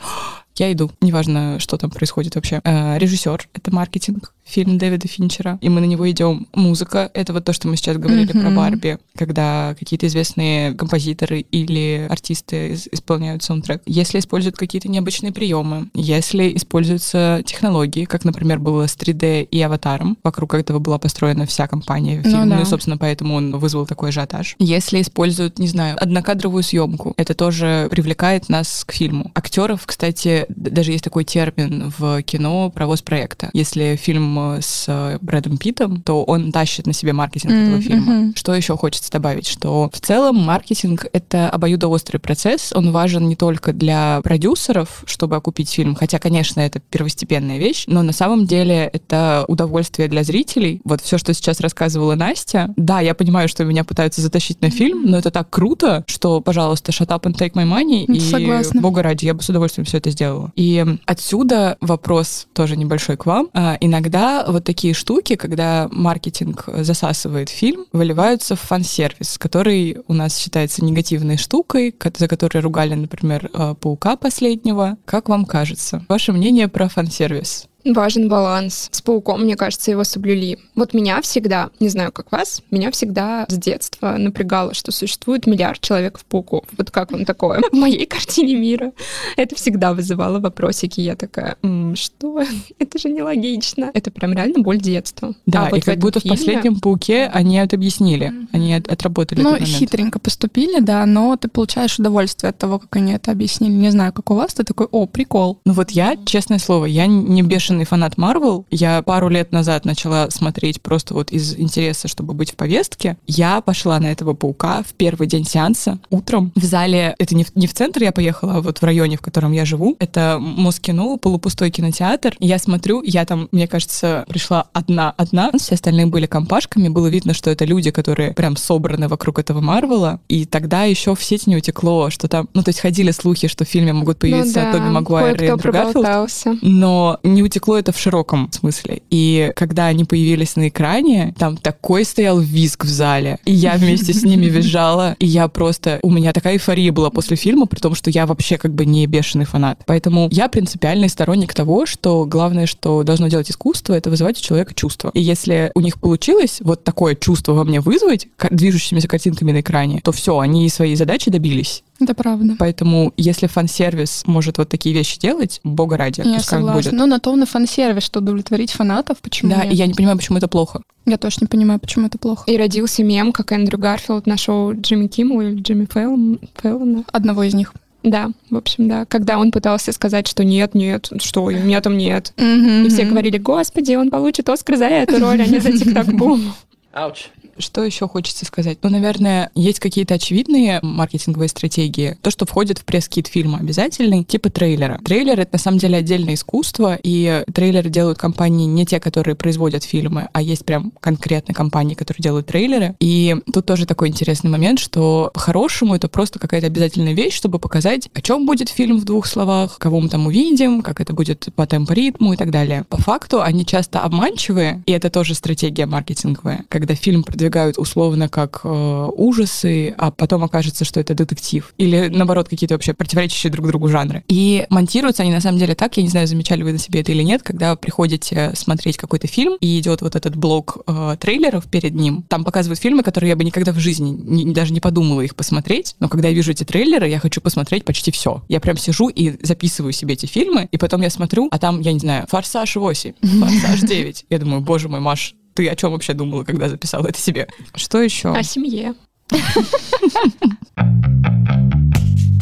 я иду, неважно, что там происходит вообще. Э, режиссер — это маркетинг, фильм Дэвида Финчера, и мы на него идем. Музыка — это вот то, что мы сейчас говорили mm-hmm. про Барби, когда какие-то известные композиторы или артисты исполняют саундтрек. Если используют какие-то необычные приемы, если используются технологии, как, например, было с 3D и Аватаром, вокруг этого была построена вся компания фильма, ну, да. ну и, собственно, поэтому он вызвал такой ажиотаж. Если используют, не знаю, однокадровую съемку, это тоже привлекает нас к фильму. Актеров, кстати, даже есть такой термин в кино провоз проекта. Если фильм э, с э, Брэдом Питтом, то он тащит на себе маркетинг mm-hmm. этого фильма. Что еще хочется добавить? Что в целом маркетинг — это обоюдоострый процесс. Он важен не только для продюсеров, чтобы окупить фильм, хотя, конечно, это первостепенная вещь, но на самом деле это удовольствие для зрителей. Вот все, что сейчас рассказывала Настя, да, я понимаю, что меня пытаются затащить на фильм, но это так круто, что, пожалуйста, shut up and take my money, Согласна. и, бога ради, я бы с удовольствием все это сделала делала. И отсюда вопрос тоже небольшой к вам. А, иногда вот такие штуки, когда маркетинг засасывает фильм, выливаются в фан-сервис, который у нас считается негативной штукой, за которой ругали, например, а, Паука последнего. Как вам кажется? Ваше мнение про фан-сервис? Важен баланс. С пауком, мне кажется, его соблюли. Вот меня всегда, не знаю, как вас, меня всегда с детства напрягало, что существует миллиард человек в пауков. Вот как вам такое? В моей картине мира это всегда вызывало вопросики. Я такая, М, что? Это же нелогично. Это прям реально боль детства. Да, а вот и как будто фильме... в последнем пауке они это объяснили. Они от, отработали Ну, хитренько поступили, да, но ты получаешь удовольствие от того, как они это объяснили. Не знаю, как у вас, ты такой, о, прикол. Ну вот я, честное слово, я не бешеный бешеный фанат Марвел. Я пару лет назад начала смотреть просто вот из интереса, чтобы быть в повестке. Я пошла на этого паука в первый день сеанса утром в зале. Это не в, не в центр я поехала, а вот в районе, в котором я живу. Это Москино, полупустой кинотеатр. Я смотрю, я там, мне кажется, пришла одна-одна. Все остальные были компашками. Было видно, что это люди, которые прям собраны вокруг этого Марвела. И тогда еще в сеть не утекло, что там... Ну, то есть ходили слухи, что в фильме могут появиться ну, да. Тоби Магуайр и Эндрю Гарфилд. Но не утекло утекло это в широком смысле. И когда они появились на экране, там такой стоял визг в зале. И я вместе с ними визжала. И я просто... У меня такая эйфория была после фильма, при том, что я вообще как бы не бешеный фанат. Поэтому я принципиальный сторонник того, что главное, что должно делать искусство, это вызывать у человека чувство. И если у них получилось вот такое чувство во мне вызвать движущимися картинками на экране, то все, они своей задачи добились. Это правда. Поэтому, если фан-сервис может вот такие вещи делать, бога ради, я пускай согласна. будет. Но на то он и фан-сервис, что удовлетворить фанатов, почему Да, нет? и я не понимаю, почему это плохо. Я тоже не понимаю, почему это плохо. И родился мем, как Эндрю Гарфилд на шоу Джимми Киммела или Джимми Фэллон, Фэллона. Одного из них. Да, в общем, да. Когда он пытался сказать, что нет, нет, что у меня там нет. И все говорили, господи, он получит Оскар за эту роль, а не за тик-так-бум. Ouch. Что еще хочется сказать? Ну, наверное, есть какие-то очевидные маркетинговые стратегии. То, что входит в press kit фильма обязательный, типа трейлера. Трейлер — это на самом деле отдельное искусство, и трейлеры делают компании не те, которые производят фильмы, а есть прям конкретные компании, которые делают трейлеры. И тут тоже такой интересный момент, что по-хорошему это просто какая-то обязательная вещь, чтобы показать, о чем будет фильм в двух словах, кого мы там увидим, как это будет по темпоритму и так далее. По факту они часто обманчивые, и это тоже стратегия маркетинговая, когда фильм продвигается продвигают условно как э, ужасы, а потом окажется, что это детектив. Или, наоборот, какие-то вообще противоречащие друг другу жанры. И монтируются они на самом деле так, я не знаю, замечали вы на себе это или нет, когда приходите смотреть какой-то фильм, и идет вот этот блок э, трейлеров перед ним, там показывают фильмы, которые я бы никогда в жизни не, даже не подумала их посмотреть, но когда я вижу эти трейлеры, я хочу посмотреть почти все. Я прям сижу и записываю себе эти фильмы, и потом я смотрю, а там, я не знаю, «Форсаж 8», «Форсаж 9». Я думаю, боже мой, Маш, ты о чем вообще думала, когда записала это себе? Что еще? О семье.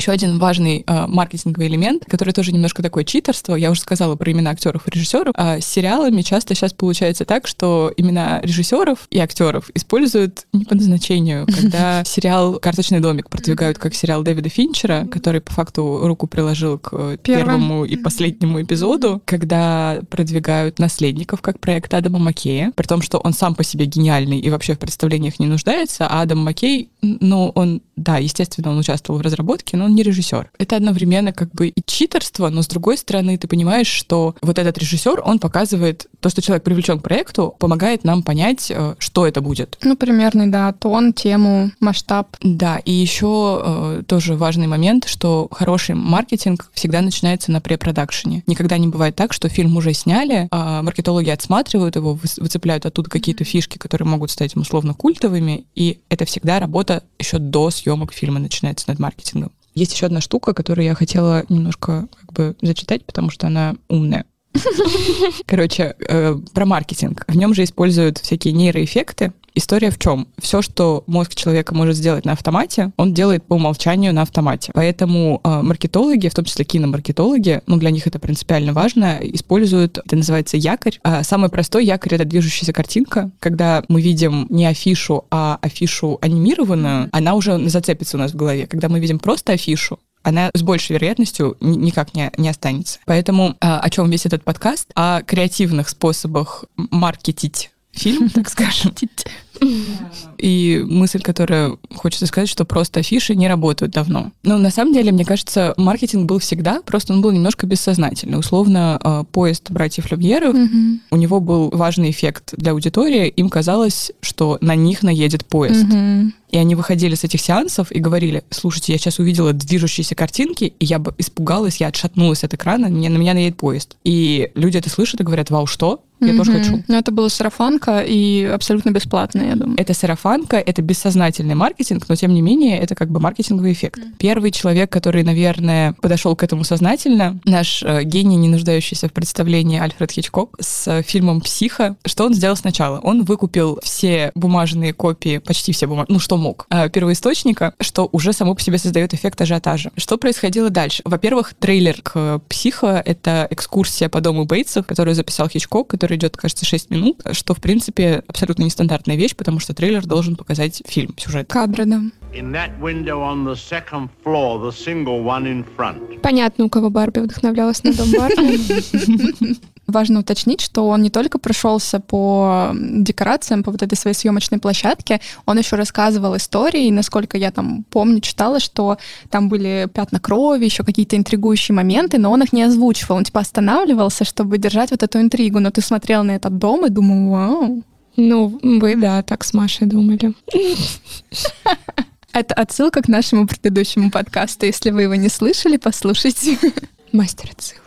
Еще один важный э, маркетинговый элемент, который тоже немножко такое читерство, я уже сказала про имена актеров и режиссеров, а с сериалами часто сейчас получается так, что имена режиссеров и актеров используют не по назначению. Когда сериал «Карточный домик» продвигают как сериал Дэвида Финчера, который по факту руку приложил к первому и последнему эпизоду, когда продвигают «Наследников» как проект Адама Маккея, при том, что он сам по себе гениальный и вообще в представлениях не нуждается, а Адам Маккей, ну, он, да, естественно, он участвовал в разработке, но он не режиссер. Это одновременно как бы и читерство, но с другой стороны ты понимаешь, что вот этот режиссер, он показывает то, что человек привлечен к проекту, помогает нам понять, э, что это будет. Ну, примерный, да, тон, тему, масштаб. Да, и еще э, тоже важный момент, что хороший маркетинг всегда начинается на препродакшене. Никогда не бывает так, что фильм уже сняли, а маркетологи отсматривают его, выцепляют оттуда какие-то фишки, которые могут стать условно культовыми, и это всегда работа еще до съемок фильма начинается над маркетингом. Есть еще одна штука, которую я хотела немножко как бы зачитать, потому что она умная. Короче, э, про маркетинг. В нем же используют всякие нейроэффекты, История в чем? Все, что мозг человека может сделать на автомате, он делает по умолчанию на автомате. Поэтому э, маркетологи, в том числе киномаркетологи, ну для них это принципиально важно, используют, это называется якорь. А самый простой якорь — это движущаяся картинка. Когда мы видим не афишу, а афишу анимированную, она уже зацепится у нас в голове. Когда мы видим просто афишу, она с большей вероятностью никак не, не останется. Поэтому а, о чем весь этот подкаст? О креативных способах маркетить фильм, так скажем. И мысль, которая хочется сказать, что просто афиши не работают давно. Но на самом деле, мне кажется, маркетинг был всегда, просто он был немножко бессознательный. Условно, э, поезд братьев Люмьеров, угу. у него был важный эффект для аудитории. Им казалось, что на них наедет поезд. Угу. И они выходили с этих сеансов и говорили, слушайте, я сейчас увидела движущиеся картинки, и я бы испугалась, я отшатнулась от экрана, мне, на меня наедет поезд. И люди это слышат и говорят, вау, что? Я mm-hmm. тоже хочу. Но это было сарафанка и абсолютно бесплатно, я думаю. Это сарафанка, это бессознательный маркетинг, но тем не менее это как бы маркетинговый эффект. Mm-hmm. Первый человек, который, наверное, подошел к этому сознательно, наш э, гений, не нуждающийся в представлении Альфред Хичкок с фильмом «Психо». Что он сделал сначала? Он выкупил все бумажные копии, почти все бумажные, ну что мог, э, первоисточника, что уже само по себе создает эффект ажиотажа. Что происходило дальше? Во-первых, трейлер к «Психо» — это экскурсия по дому Бейтсов, которую записал Хичкок, который который идет, кажется, 6 минут, что, в принципе, абсолютно нестандартная вещь, потому что трейлер должен показать фильм, сюжет. Кадры, да. Понятно, у кого Барби вдохновлялась на дом Барби. Важно уточнить, что он не только прошелся по декорациям, по вот этой своей съемочной площадке, он еще рассказывал истории, и насколько я там помню, читала, что там были пятна крови, еще какие-то интригующие моменты, но он их не озвучивал. Он типа останавливался, чтобы держать вот эту интригу. Но ты смотрел на этот дом и думал, вау. Ну, вы, да, так с Машей думали. Это отсылка к нашему предыдущему подкасту. Если вы его не слышали, послушайте. Мастер отсылок.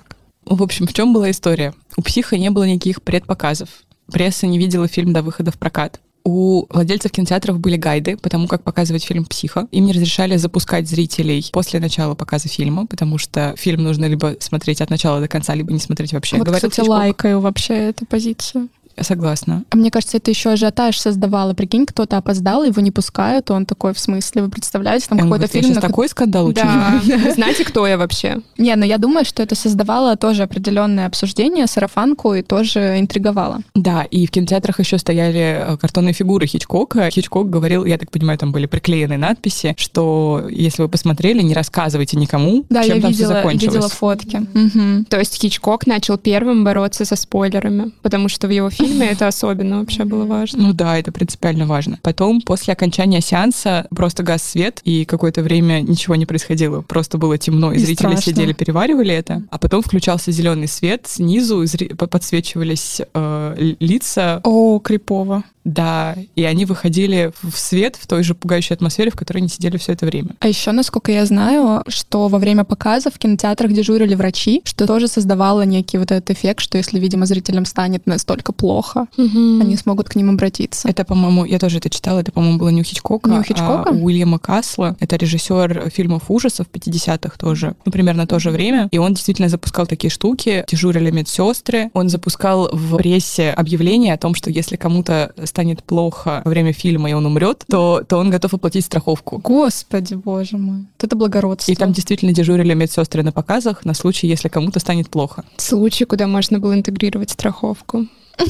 В общем, в чем была история? У психа не было никаких предпоказов. Пресса не видела фильм до выхода в прокат. У владельцев кинотеатров были гайды по тому, как показывать фильм «Психо». Им не разрешали запускать зрителей после начала показа фильма, потому что фильм нужно либо смотреть от начала до конца, либо не смотреть вообще. Вот, Говорит кстати, лайкаю вообще эту позицию согласна. А мне кажется, это еще ажиотаж создавало. Прикинь, кто-то опоздал, его не пускают, он такой, в смысле, вы представляете, там какой-то фильм... Сейчас на... такой скандал Да. Знаете, кто я вообще? Не, но я думаю, что это создавало тоже определенное обсуждение, сарафанку, и тоже интриговало. Да, и в кинотеатрах еще стояли э, картонные фигуры Хичкока. Хичкок говорил, я так понимаю, там были приклеены надписи, что если вы посмотрели, не рассказывайте никому, да, чем я там видела, все закончилось. видела фотки. Угу. То есть Хичкок начал первым бороться со спойлерами, потому что в его фильме фильме это особенно вообще было важно. Ну да, это принципиально важно. Потом, после окончания сеанса, просто газ свет, и какое-то время ничего не происходило. Просто было темно, и, и зрители страшно. сидели, переваривали это. А потом включался зеленый свет, снизу подсвечивались э, лица. О, крипово. Да, и они выходили в свет в той же пугающей атмосфере, в которой они сидели все это время. А еще, насколько я знаю, что во время показа в кинотеатрах дежурили врачи, что тоже создавало некий вот этот эффект, что если, видимо, зрителям станет настолько плохо, угу. они смогут к ним обратиться. Это, по-моему, я тоже это читала, это, по-моему, было не у Хичкока, не у Хичкока? а у Уильяма Касла. Это режиссер фильмов ужасов 50-х тоже, ну, примерно то же время. И он действительно запускал такие штуки, дежурили медсестры. Он запускал в прессе объявление о том, что если кому-то станет плохо во время фильма, и он умрет, то, то он готов оплатить страховку. Господи, боже мой. Вот это благородство. И там действительно дежурили медсестры на показах на случай, если кому-то станет плохо. Случай, куда можно было интегрировать страховку.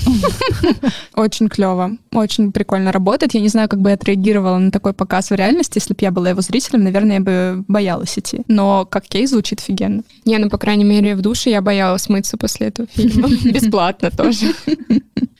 Очень клево, очень прикольно работает. Я не знаю, как бы я отреагировала на такой показ в реальности. Если бы я была его зрителем, наверное, я бы боялась идти. Но как кейс звучит офигенно. Не, ну, по крайней мере, в душе я боялась мыться после этого фильма. Бесплатно тоже.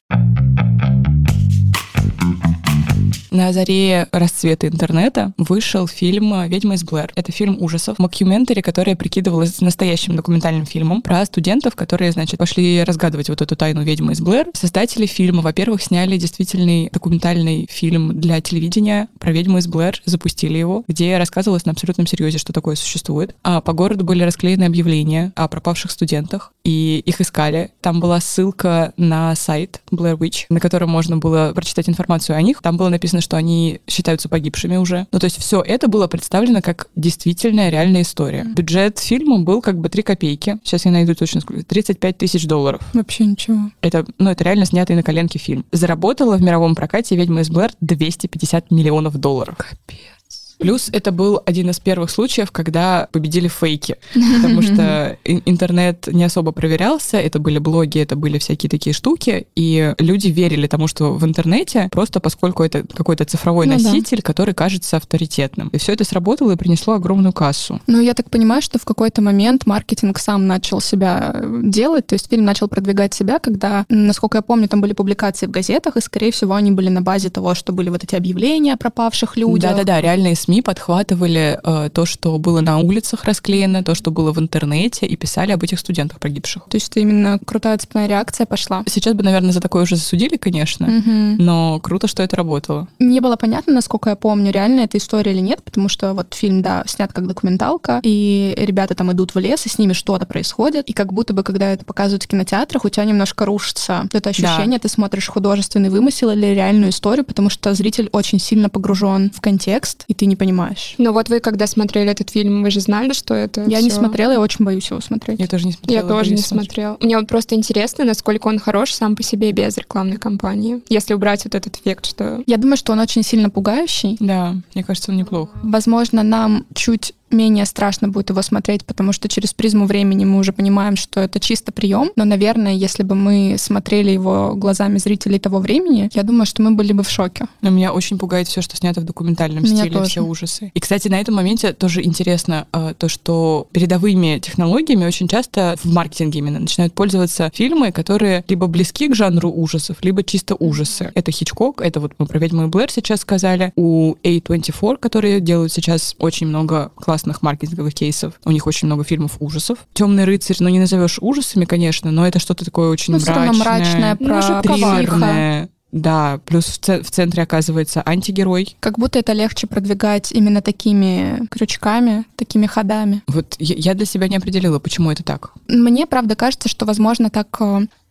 На заре расцвета интернета вышел фильм «Ведьма из Блэр». Это фильм ужасов, мокюментари, которая прикидывалась настоящим документальным фильмом про студентов, которые, значит, пошли разгадывать вот эту тайну «Ведьмы из Блэр». Создатели фильма, во-первых, сняли действительный документальный фильм для телевидения про «Ведьму из Блэр», запустили его, где рассказывалось на абсолютном серьезе, что такое существует. А по городу были расклеены объявления о пропавших студентах, и их искали. Там была ссылка на сайт Blair Witch, на котором можно было прочитать информацию о них. Там было написано, что они считаются погибшими уже. Ну, то есть все это было представлено как действительная реальная история. Бюджет фильма был как бы 3 копейки. Сейчас я найду точно сколько. 35 тысяч долларов. Вообще ничего. Это, ну, это реально снятый на коленке фильм. Заработала в мировом прокате «Ведьма из Блэр» 250 миллионов долларов. Капец. Плюс это был один из первых случаев, когда победили фейки, потому что интернет не особо проверялся, это были блоги, это были всякие такие штуки, и люди верили тому, что в интернете, просто поскольку это какой-то цифровой Ну да. носитель, который кажется авторитетным. И все это сработало и принесло огромную кассу. Ну, я так понимаю, что в какой-то момент маркетинг сам начал себя э, делать, то есть фильм начал продвигать себя, когда, насколько я помню, там были публикации в газетах, и, скорее всего, они были на базе того, что были вот эти объявления о пропавших людях. Да-да-да, реальные СМИ подхватывали э, то, что было на улицах расклеено, то, что было в интернете, и писали об этих студентах погибших. То есть это именно крутая цепная реакция пошла. Сейчас бы, наверное, за такое уже засудили, конечно, Мгм. но круто, что это работало. Не было понятно, насколько я помню, реально эта история или нет, потому что вот фильм, да, снят как документалка, и ребята там идут в лес, и с ними что-то происходит, и как будто бы, когда это показывают в кинотеатрах, у тебя немножко рушится это ощущение, ты смотришь художественный вымысел или реальную историю, потому что зритель очень сильно погружен в контекст, и ты не понимаешь. Но вот вы, когда смотрели этот фильм, вы же знали, что это Я не всё- смотрела, я очень боюсь его смотреть. Я тоже не смотрела. Я тоже не смотреть. смотрела. Мне вот просто интересно, насколько он хорош сам по себе без рекламной кампании. Если убрать вот этот эффект, что Я думаю, что он очень сильно пугающий. Да, мне кажется, он неплох. Возможно, нам чуть менее страшно будет его смотреть, потому что через призму времени мы уже понимаем, что это чисто прием. Но, наверное, если бы мы смотрели его глазами зрителей того времени, я думаю, что мы были бы в шоке. Но меня очень пугает все, что снято в документальном Меня стиле, тоже. все ужасы. И, кстати, на этом моменте тоже интересно э, то, что передовыми технологиями очень часто в маркетинге именно начинают пользоваться фильмы, которые либо близки к жанру ужасов, либо чисто ужасы. Это Хичкок, это вот мы про «Ведьму и Блэр» сейчас сказали. У A24, которые делают сейчас очень много классных маркетинговых кейсов. У них очень много фильмов ужасов. «Темный рыцарь», ну не назовешь ужасами, конечно, но это что-то такое очень Ну, мрачное, ну, про триллерное. Да, плюс в, ц- в центре оказывается антигерой. Как будто это легче продвигать именно такими крючками, такими ходами. Вот я, я для себя не определила, почему это так. Мне, правда, кажется, что, возможно, так...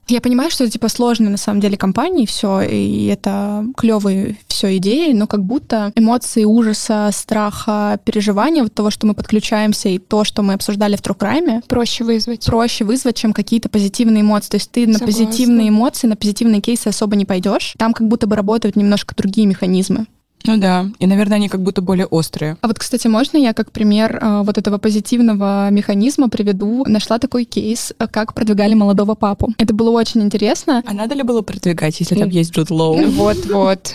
Я понимаю, что это, типа, сложные, на самом деле, компании, все, и это клевые все идеи, но как будто эмоции ужаса, страха, переживания, вот того, что мы подключаемся, и то, что мы обсуждали в Трукрайме, проще вызвать. проще вызвать, чем какие-то позитивные эмоции. То есть ты на Согласна. позитивные эмоции, на позитивные кейсы особо не пойдешь. Там как будто бы работают немножко другие механизмы. Ну да, и, наверное, они как будто более острые. А вот, кстати, можно я как пример э, вот этого позитивного механизма приведу? Нашла такой кейс, э, как продвигали молодого папу. Это было очень интересно. А надо ли было продвигать, если там есть Джуд Лоу? Вот-вот.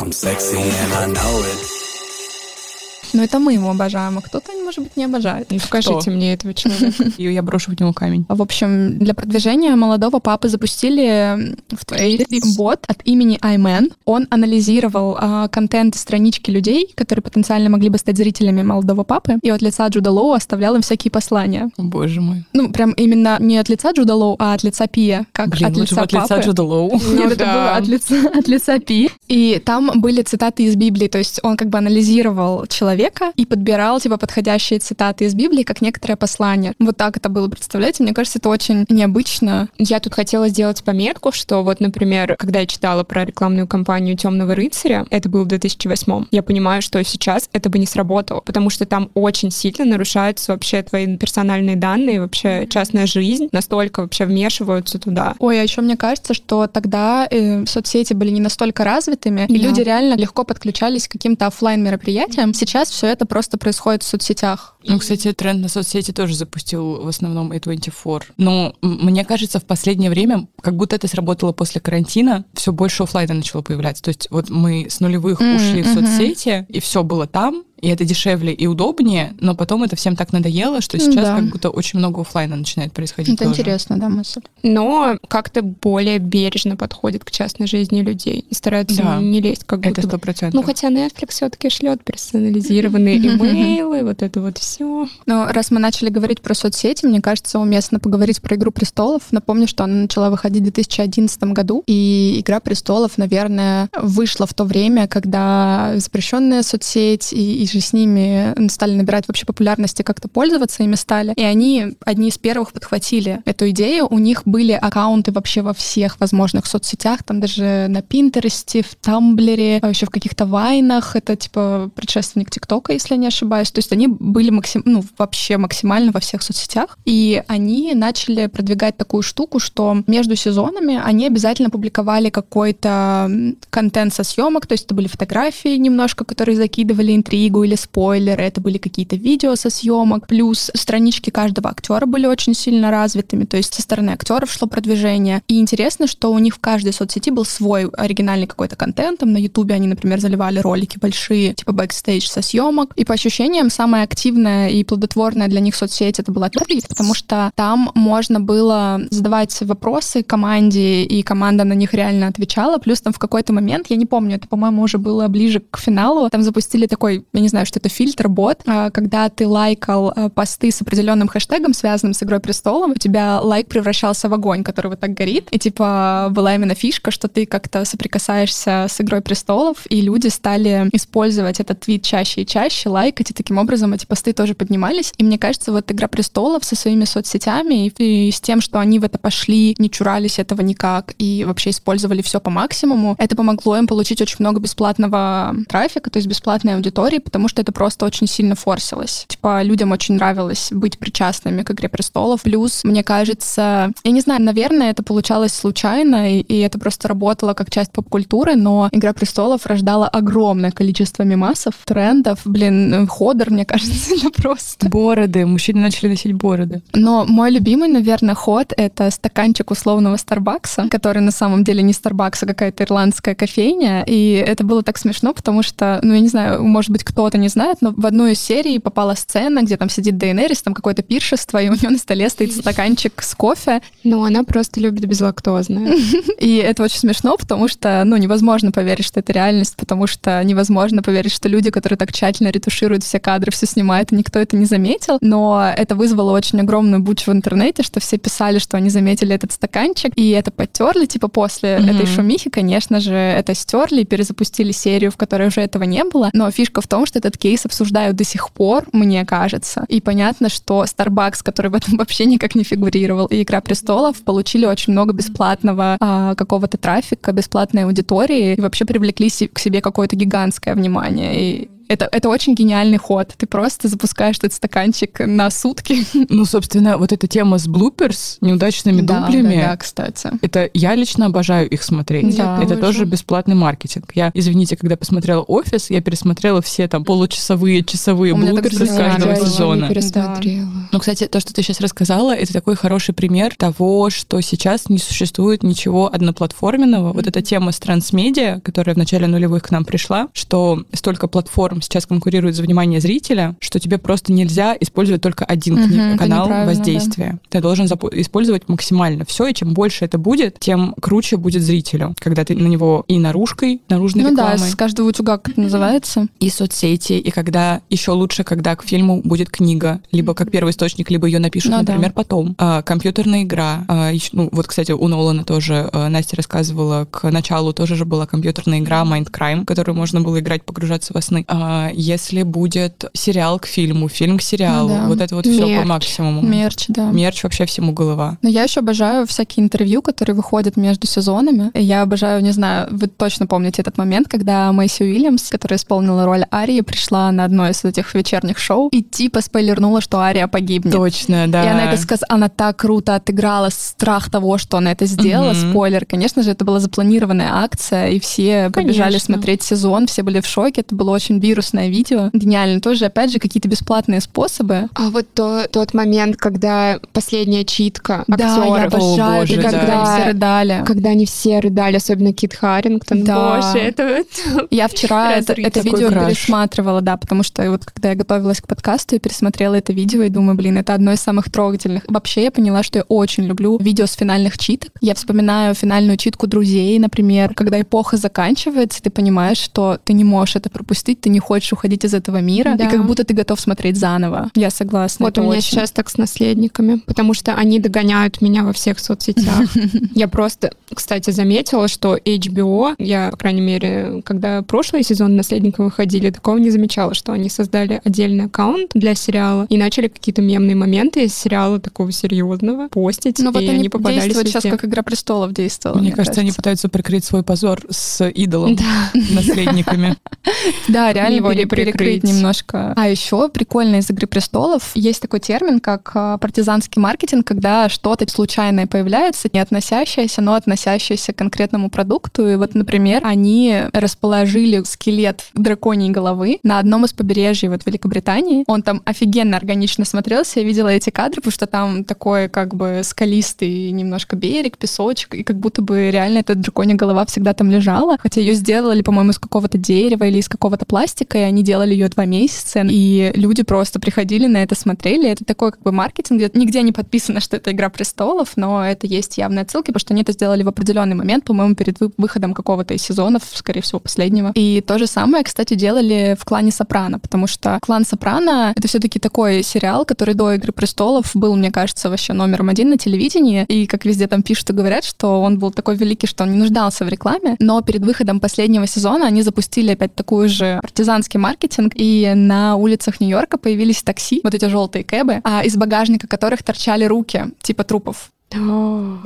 Но это мы его обожаем, а кто-то, может быть, не обожает. Ну, покажите мне этого человека. И я брошу в него камень. В общем, для продвижения молодого папы запустили в Твиттере бот от имени iMan. Он анализировал а, контент странички людей, которые потенциально могли бы стать зрителями молодого папы, и от лица Джуда Лоу оставлял им всякие послания. О, боже мой. Ну, прям именно не от лица Джуда Лоу, а от лица Пия, как Блин, от лица от лица. Джуда Лоу. Нет, Ну это да. было от лица, от лица Пи. И там были цитаты из Библии, то есть он как бы анализировал человека и подбирал, типа, подходящие цитаты из Библии, как некоторое послание. Вот так это было, представляете? Мне кажется, это очень необычно. Я тут хотела сделать пометку, что вот, например, когда я читала про рекламную кампанию Темного рыцаря, это было в 2008 я понимаю, что сейчас это бы не сработало, потому что там очень сильно нарушаются вообще твои персональные данные, вообще частная жизнь, настолько вообще вмешиваются туда. Ой, а еще мне кажется, что тогда э, соцсети были не настолько развитыми, и Да. люди реально легко подключались к каким-то оффлайн мероприятиям. Сейчас все это просто происходит в соцсетях. Ну, кстати, тренд на соцсети тоже запустил в основном A24. Но мне кажется, в последнее время, как будто это сработало после карантина, все больше оффлайна начало появляться. То есть вот мы с нулевых М, ушли в соцсети, и все было там, и это дешевле и удобнее, но потом это всем так надоело, что сейчас Да. как будто очень много оффлайна начинает происходить Это тоже. интересно, да, мысль. Но как-то более бережно подходит к частной жизни людей и стараются Да. не лезть как Это будто сто бы. процентов. Ну, хотя Netflix все-таки шлет персонализированные имейлы, вот это вот все. Но раз мы начали говорить про соцсети, мне кажется, уместно поговорить про «Игру престолов». Напомню, что она начала выходить в 2011 году, и «Игра престолов», наверное, вышла в то время, когда запрещенная соцсеть, и, и же с ними стали набирать вообще популярности, как-то пользоваться ими стали. И они одни из первых подхватили эту идею. У них были аккаунты вообще во всех возможных соцсетях, там даже на Пинтересте, в Тамблере, а еще в каких-то вайнах. Это типа предшественник ТикТока, если я не ошибаюсь. То есть они были максим... ну, вообще максимально во всех соцсетях. И они начали продвигать такую штуку, что между сезонами они обязательно публиковали какой-то контент со съемок, то есть это были фотографии немножко, которые закидывали интригу или спойлеры, это были какие-то видео со съемок, плюс странички каждого актера были очень сильно развитыми, то есть со стороны актеров шло продвижение. И интересно, что у них в каждой соцсети был свой оригинальный какой-то контент. Там на Ютубе они, например, заливали ролики большие, типа бэкстейдж со съемок. И по ощущениям, самая активная и плодотворная для них соцсеть это была Twitter, потому что там можно было задавать вопросы команде, и команда на них реально отвечала. Плюс там в какой-то момент, я не помню, это, по-моему, уже было ближе к финалу, там запустили такой, я не знаю, что это фильтр-бот, а, когда ты лайкал а, посты с определенным хэштегом, связанным с «Игрой престолов», у тебя лайк превращался в огонь, который вот так горит, и типа была именно фишка, что ты как-то соприкасаешься с «Игрой престолов», и люди стали использовать этот твит чаще и чаще, лайкать, и таким образом эти посты тоже поднимались. И мне кажется, вот «Игра престолов» со своими соцсетями и, и с тем, что они в это пошли, не чурались этого никак и вообще использовали все по максимуму, это помогло им получить очень много бесплатного трафика, то есть бесплатной аудитории, потому что это просто очень сильно форсилось. Типа людям очень нравилось быть причастными к «Игре престолов». Плюс, мне кажется, я не знаю, наверное, это получалось случайно, и, и это просто работало как часть поп-культуры, но «Игра престолов» рождала огромное количество мемасов, трендов. Блин, ходор, мне кажется, это просто. Бороды. Мужчины начали носить бороды. Но мой любимый, наверное, ход — это стаканчик условного Старбакса, который на самом деле не Старбакс, а какая-то ирландская кофейня. И это было так смешно, потому что, ну, я не знаю, может быть, кто-то не знает, но в одну из серий попала сцена, где там сидит Дейнерис, там какое-то пиршество, и у нее на столе стоит стаканчик с кофе. Но она просто любит безлактозное. И это очень смешно, потому что, ну, невозможно поверить, что это реальность, потому что невозможно поверить, что люди, которые так тщательно ретушируют все кадры, все снимают, и никто это не заметил. Но это вызвало очень огромную буч в интернете, что все писали, что они заметили этот стаканчик, и это подтерли, типа после Мгм. этой шумихи, конечно же, это стерли перезапустили серию, в которой уже этого не было. Но фишка в том, что этот кейс обсуждают до сих пор, мне кажется. И понятно, что Starbucks, который в этом вообще никак не фигурировал, и Игра престолов получили очень много бесплатного а, какого-то трафика, бесплатной аудитории, и вообще привлекли к себе какое-то гигантское внимание. И это, это очень гениальный ход. Ты просто запускаешь этот стаканчик на сутки. Ну, собственно, вот эта тема с блуперс, неудачными Да, дублями, да, да, кстати. это я лично обожаю их смотреть. Да. это тоже. тоже бесплатный маркетинг. Я, извините, когда посмотрела офис, я пересмотрела все там получасовые, часовые У блуперсы с каждого делали. сезона. Пересмотрела. Ну, кстати, то, что ты сейчас рассказала, это такой хороший пример того, что сейчас не существует ничего одноплатформенного. Вот эта тема с трансмедиа, которая в начале нулевых к нам пришла, что столько платформ сейчас конкурирует за внимание зрителя, что тебе просто нельзя использовать только один кни- это канал воздействия. Ты должен использовать максимально все, и чем больше это будет, тем круче будет зрителю, когда ты на него и наружкой, наружной Ну да, рекламой, с каждого утюга, как это называется. и соцсети, и когда еще лучше, когда к фильму будет книга, либо как первый источник, либо ее напишут, Ну да. например, потом. А, компьютерная игра. А, ещё- ну, вот, кстати, у Нолана тоже а, Настя рассказывала, к началу тоже же была компьютерная игра Mind Crime, которую можно было играть, погружаться во сны. А, если будет сериал к фильму, фильм к сериалу, Ну да. вот это вот все Мерч. по максимуму. Мерч, да. Мерч вообще всему голова. Но я еще обожаю всякие интервью, которые выходят между сезонами. Я обожаю, не знаю, вы точно помните этот момент, когда Мэйси Уильямс, которая исполнила роль Арии, пришла на одно из этих вечерних шоу и типа спойлернула, что Ария погибнет. Точно, да. И она это сказала, она так круто отыграла страх того, что она это сделала. Мгм. Спойлер, конечно же, это была запланированная акция, и все побежали Конечно. смотреть сезон, все были в шоке, это было очень вирус вирусное видео. Гениально. Тоже, опять же, какие-то бесплатные способы. А вот то, тот момент, когда последняя читка Да, я актеров, обожаю, О, боже, и да. когда они все рыдали. когда они все рыдали, особенно Кит Харрингтон. Да. Боже, это... Я вчера это, это видео краш. пересматривала, да, потому что вот когда я готовилась к подкасту, я пересмотрела это видео и думаю, блин, это одно из самых трогательных. Вообще я поняла, что я очень люблю видео с финальных читок. Я вспоминаю финальную читку друзей, например, когда эпоха заканчивается, ты понимаешь, что ты не можешь это пропустить, ты не хочешь уходить из этого мира, Да. и как будто ты готов смотреть заново. Я согласна. Вот это у меня очень. сейчас так с наследниками, потому что они догоняют меня во всех соцсетях. Я просто, кстати, заметила, что HBO, я, по крайней мере, когда прошлый сезон наследников выходили, такого не замечала, что они создали отдельный аккаунт для сериала и начали какие-то мемные моменты из сериала такого серьезного постить, Ну вот и они, они попадались действуют сейчас, как Игра престолов действовала. Мне кажется, они пытаются прикрыть свой позор с идолом, Да. наследниками. Да, реально Его не перекрыть прикрыть. немножко. А еще прикольно из «Игры престолов» есть такой термин, как а, партизанский маркетинг, когда что-то случайное появляется, не относящееся, но относящееся к конкретному продукту. И вот, например, они расположили скелет драконьей головы на одном из побережий вот Великобритании. Он там офигенно органично смотрелся. Я видела эти кадры, потому что там такой как бы скалистый немножко берег, песочек, и как будто бы реально эта драконья голова всегда там лежала. Хотя ее сделали, по-моему, из какого-то дерева или из какого-то пластика, и они делали ее два месяца. И люди просто приходили на это, смотрели. Это такой как бы маркетинг. где- Нигде не подписано, что это «Игра престолов», но это есть явные отсылки, потому что они это сделали в определенный момент, по-моему, перед вы- выходом какого-то из сезонов, скорее всего, последнего. И то же самое, кстати, делали в «Клане Сопрано», потому что «Клан Сопрано» — это все таки такой сериал, который до «Игры престолов» был, мне кажется, вообще номером один на телевидении. И как везде там пишут и говорят, что он был такой великий, что он не нуждался в рекламе. Но перед выходом последнего сезона они запустили опять такой же партизанский маркетинг, и на улицах Нью-Йорка появились такси, вот эти желтые кэбы, а из багажника которых торчали руки, типа трупов.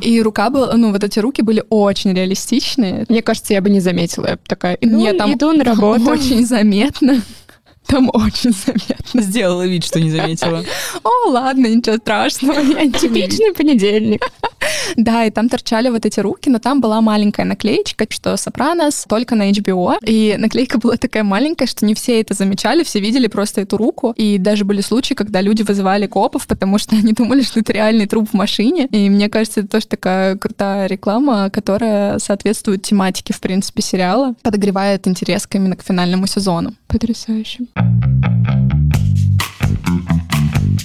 И рука была, ну, вот эти руки были очень реалистичные. Мне кажется, я бы не заметила. Я бы такая, иду, Нет, там иду на работу. Очень заметно. Там очень заметно. Сделала вид, что не заметила. О, ладно, ничего страшного. Я Типичный понедельник. Да, и там торчали вот эти руки, но там была маленькая наклеечка, что «Сопранос» только на HBO. И наклейка была такая маленькая, что не все это замечали, все видели просто эту руку. И даже были случаи, когда люди вызывали копов, потому что они думали, что это реальный труп в машине. И мне кажется, это тоже такая крутая реклама, которая соответствует тематике, в принципе, сериала, подогревает интерес именно к финальному сезону. Потрясающе. フフフ。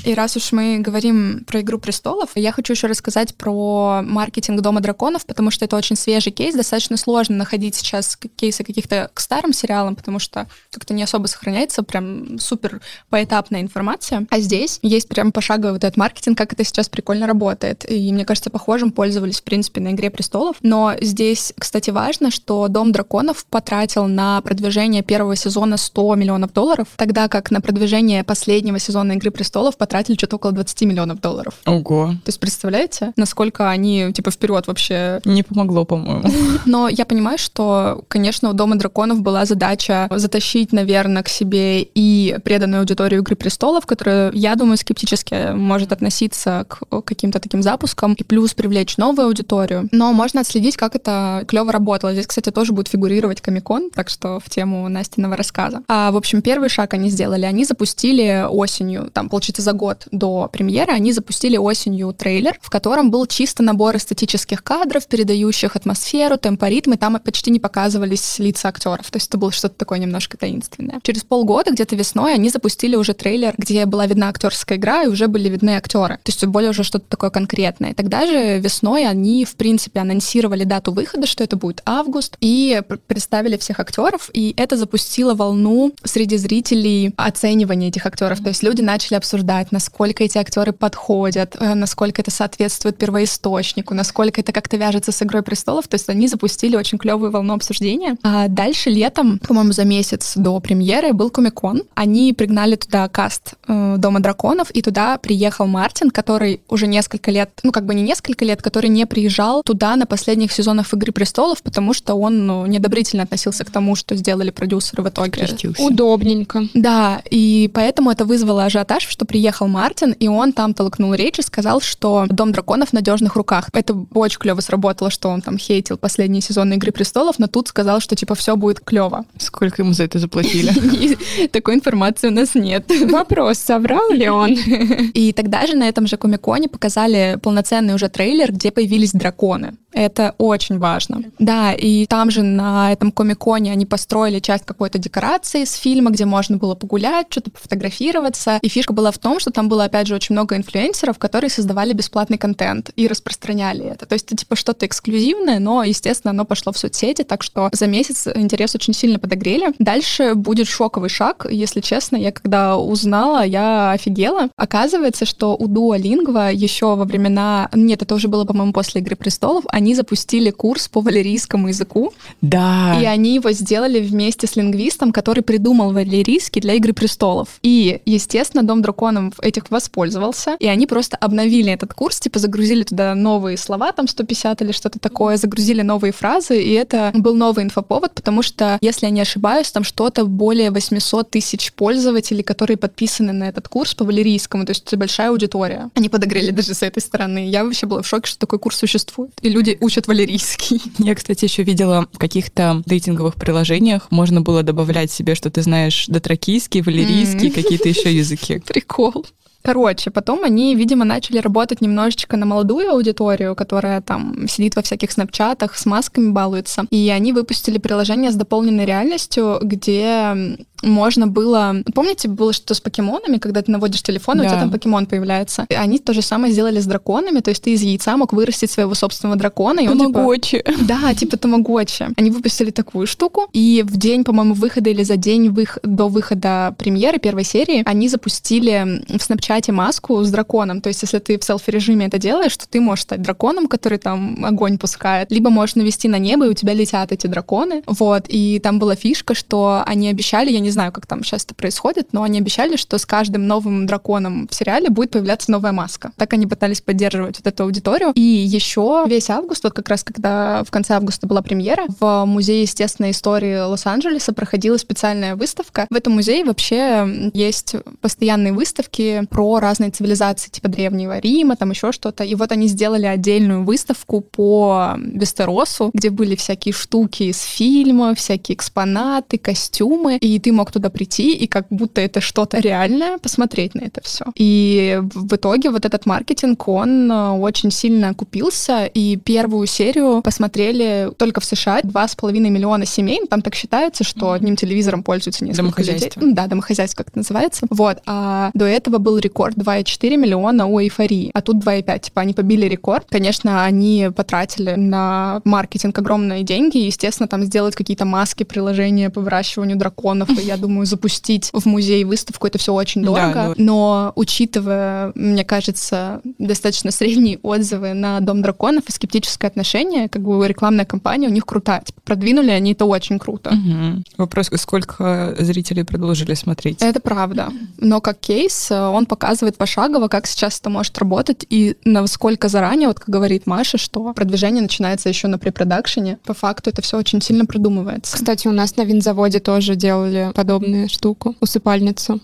И раз уж мы говорим про «Игру престолов», я хочу еще рассказать про маркетинг «Дома драконов», потому что это очень свежий кейс. Достаточно сложно находить сейчас кейсы каких-то к старым сериалам, потому что как-то не особо сохраняется прям супер поэтапная информация. А здесь есть прям пошаговый вот этот маркетинг, как это сейчас прикольно работает. И мне кажется, похожим пользовались, в принципе, на «Игре престолов». Но здесь, кстати, важно, что «Дом драконов» потратил на продвижение первого сезона 100 миллионов долларов, тогда как на продвижение последнего сезона «Игры престолов» потратили что-то около 20 миллионов долларов. Ого. То есть представляете, насколько они типа вперед вообще Не помогло, по-моему. но я понимаю, что, конечно, у Дома драконов была задача затащить, наверное, к себе и преданную аудиторию Игры престолов, которая, я думаю, скептически может относиться к каким-то таким запускам, и плюс привлечь новую аудиторию. Но можно отследить, как это клево работало. Здесь, кстати, тоже будет фигурировать Комикон, так что в тему Настиного рассказа. А, в общем, первый шаг они сделали. Они запустили осенью, там, получается, за год до премьеры, они запустили осенью трейлер, в котором был чисто набор эстетических кадров, передающих атмосферу, темпоритм, и там почти не показывались лица актеров. То есть это было что-то такое немножко таинственное. Через полгода, где-то весной, они запустили уже трейлер, где была видна актерская игра, и уже были видны актеры. То есть более уже что-то такое конкретное. Тогда же весной они, в принципе, анонсировали дату выхода, что это будет август, и пр- представили всех актеров, и это запустило волну среди зрителей оценивания этих актеров. То есть люди начали обсуждать, насколько эти актеры подходят, э, насколько это соответствует первоисточнику, насколько это как-то вяжется с «Игрой престолов». То есть они запустили очень клевую волну обсуждения. А дальше летом, по-моему, за месяц до премьеры был Комикон. Они пригнали туда каст э, Дома драконов, и туда приехал Мартин, который уже несколько лет, ну как бы не несколько лет, который не приезжал туда на последних сезонах «Игры престолов», потому что он ну, неодобрительно относился к тому, что сделали продюсеры в итоге. Крестился. Удобненько. Да, и поэтому это вызвало ажиотаж, что приехал приехал Мартин, и он там толкнул речь и сказал, что «Дом драконов в надежных руках». Это очень клево сработало, что он там хейтил последние сезоны «Игры престолов», но тут сказал, что типа все будет клево. Сколько ему за это заплатили? Такой информации у нас нет. Вопрос, соврал ли он? И тогда же на этом же Комиконе показали полноценный уже трейлер, где появились драконы. Это очень важно. Да, и там же на этом комиконе они построили часть какой-то декорации с фильма, где можно было погулять, что-то пофотографироваться. И фишка была в том, что там было, опять же, очень много инфлюенсеров, которые создавали бесплатный контент и распространяли это. То есть это типа что-то эксклюзивное, но, естественно, оно пошло в соцсети, так что за месяц интерес очень сильно подогрели. Дальше будет шоковый шаг. Если честно, я когда узнала, я офигела. Оказывается, что у Duolingo еще во времена... Нет, это уже было, по-моему, после «Игры престолов», они они запустили курс по валерийскому языку. Да. И они его сделали вместе с лингвистом, который придумал валерийский для «Игры престолов». И, естественно, Дом драконов этих воспользовался, и они просто обновили этот курс, типа загрузили туда новые слова, там 150 или что-то такое, загрузили новые фразы, и это был новый инфоповод, потому что, если я не ошибаюсь, там что-то более 800 тысяч пользователей, которые подписаны на этот курс по валерийскому, то есть это большая аудитория. Они подогрели даже с этой стороны. Я вообще была в шоке, что такой курс существует. И люди учат валерийский. Я, кстати, еще видела в каких-то дейтинговых приложениях можно было добавлять себе, что ты знаешь дотракийский, валерийский, mm. какие-то еще языки. Прикол. Короче, потом они, видимо, начали работать немножечко на молодую аудиторию, которая там сидит во всяких снапчатах, с масками балуется. И они выпустили приложение с дополненной реальностью, где можно было... Помните, было что с покемонами, когда ты наводишь телефон, да. у тебя там покемон появляется. И они то же самое сделали с драконами, то есть ты из яйца мог вырастить своего собственного дракона. И тамагочи. Он, типа, да, типа тамагочи. Они выпустили такую штуку, и в день, по-моему, выхода или за день вых... до выхода премьеры первой серии они запустили в Снапчате маску с драконом. То есть если ты в селфи-режиме это делаешь, то ты можешь стать драконом, который там огонь пускает, либо можешь навести на небо, и у тебя летят эти драконы. Вот, и там была фишка, что они обещали, я не знаю, как там сейчас это происходит, но они обещали, что с каждым новым драконом в сериале будет появляться новая маска. Так они пытались поддерживать вот эту аудиторию. И еще весь август, вот как раз когда в конце августа была премьера, в Музее естественной истории Лос-Анджелеса проходила специальная выставка. В этом музее вообще есть постоянные выставки про разные цивилизации, типа Древнего Рима, там еще что-то. И вот они сделали отдельную выставку по Вестеросу, где были всякие штуки из фильма, всякие экспонаты, костюмы, и ты мог туда прийти и как будто это что-то реальное, посмотреть на это все. И в итоге вот этот маркетинг, он э, очень сильно купился, и первую серию посмотрели только в США два с половиной миллиона семей, там так считается, что одним телевизором пользуются несколько людей. Да, домохозяйство, как это называется. Вот, а до этого был рекорд 2,4 миллиона у эйфории, а тут 2,5. Типа они побили рекорд. Конечно, они потратили на маркетинг огромные деньги, естественно, там сделать какие-то маски, приложения по выращиванию драконов, и я думаю, запустить в музей выставку, это все очень дорого. Да, но учитывая, мне кажется, достаточно средние отзывы на Дом драконов и скептическое отношение, как бы рекламная кампания у них крутая. Типа, продвинули они это очень круто. Угу. Вопрос, сколько зрителей продолжили смотреть? Это правда. Но как кейс, он показывает пошагово, как сейчас это может работать и насколько заранее, вот как говорит Маша, что продвижение начинается еще на препродакшене. По факту это все очень сильно продумывается. Кстати, у нас на винзаводе тоже делали подобную штуку, усыпальницу.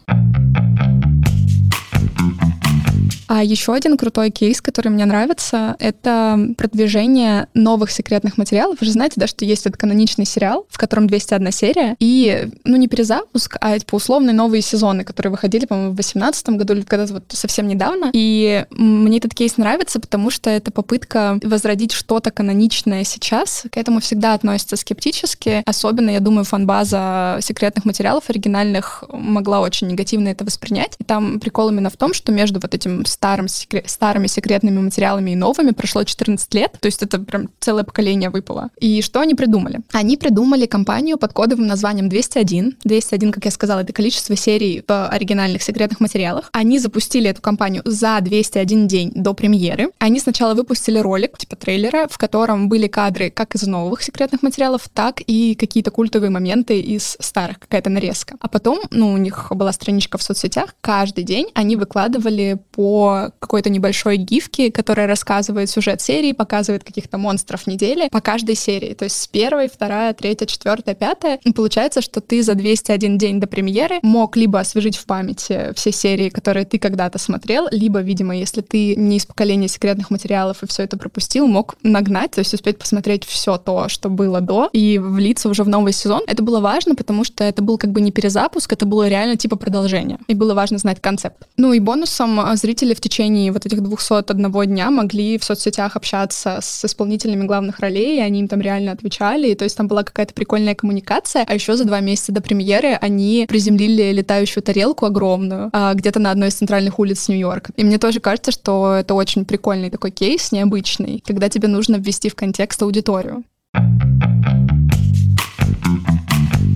А еще один крутой кейс, который мне нравится, это продвижение новых секретных материалов. Вы же знаете, да, что есть этот каноничный сериал, в котором 201 серия, и, ну, не перезапуск, а типа условные новые сезоны, которые выходили, по-моему, в 2018 году или когда-то вот совсем недавно. И мне этот кейс нравится, потому что это попытка возродить что-то каноничное сейчас. К этому всегда относятся скептически. Особенно, я думаю, фанбаза секретных материалов оригинальных могла очень негативно это воспринять. И там прикол именно в том, что между вот этим старым, секрет, старыми секретными материалами и новыми прошло 14 лет, то есть это прям целое поколение выпало. И что они придумали? Они придумали компанию под кодовым названием 201. 201, как я сказала, это количество серий в оригинальных секретных материалах. Они запустили эту компанию за 201 день до премьеры. Они сначала выпустили ролик, типа трейлера, в котором были кадры как из новых секретных материалов, так и какие-то культовые моменты из старых, какая-то нарезка. А потом, ну, у них была страничка в соцсетях, каждый день они выкладывали по какой-то небольшой гифке, которая рассказывает сюжет серии, показывает каких-то монстров недели по каждой серии. То есть с первой, вторая, третья, четвертая, пятая. И получается, что ты за 201 день до премьеры мог либо освежить в памяти все серии, которые ты когда-то смотрел, либо, видимо, если ты не из поколения секретных материалов и все это пропустил, мог нагнать, то есть успеть посмотреть все то, что было до, и влиться уже в новый сезон. Это было важно, потому что это был как бы не перезапуск, это было реально типа продолжение. И было важно знать концепт. Ну и бонусом а, зрители в течение вот этих 201 дня могли в соцсетях общаться с исполнителями главных ролей, и они им там реально отвечали, и то есть там была какая-то прикольная коммуникация. А еще за два месяца до премьеры они приземлили летающую тарелку огромную а, где-то на одной из центральных улиц Нью-Йорка. И мне тоже кажется, что это очень прикольный такой кейс, необычный, когда тебе нужно ввести в контекст аудиторию.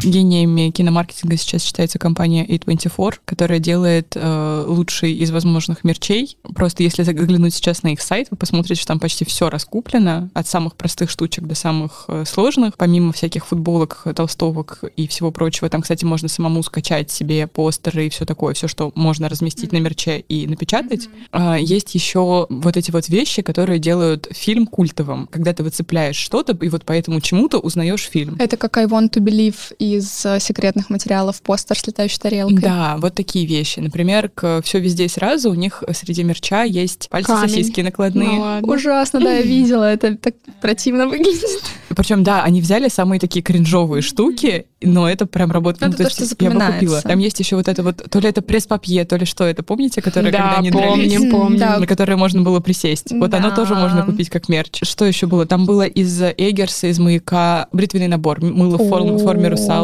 Гениями киномаркетинга сейчас считается компания A24, которая делает э, лучший из возможных мерчей. Просто если заглянуть сейчас на их сайт, вы посмотрите, что там почти все раскуплено, от самых простых штучек до самых э, сложных. Помимо всяких футболок, толстовок и всего прочего, там, кстати, можно самому скачать себе постеры и все такое, все, что можно разместить mm-hmm. на мерче и напечатать. Mm-hmm. Э, есть еще вот эти вот вещи, которые делают фильм культовым, когда ты выцепляешь что-то, и вот поэтому чему-то узнаешь фильм. Это как I Want to Believe из э, секретных материалов постер с летающей тарелкой. Да, вот такие вещи. Например, к все везде и сразу у них среди мерча есть пальцы Камень. сосиски накладные. Ну, Ужасно, да, я видела. Это так противно выглядит. Причем, да, они взяли самые такие кринжовые штуки, но это прям работает. Ну, это ну, то, то, что я бы купила. Там есть еще вот это вот, то ли это пресс-папье, то ли что это, помните, которое да, когда они помним, дрались, помним. Да. на которое можно было присесть. Вот да. оно тоже можно купить как мерч. Что еще было? Там было из Эггерса, из маяка бритвенный набор, мыло в форме, в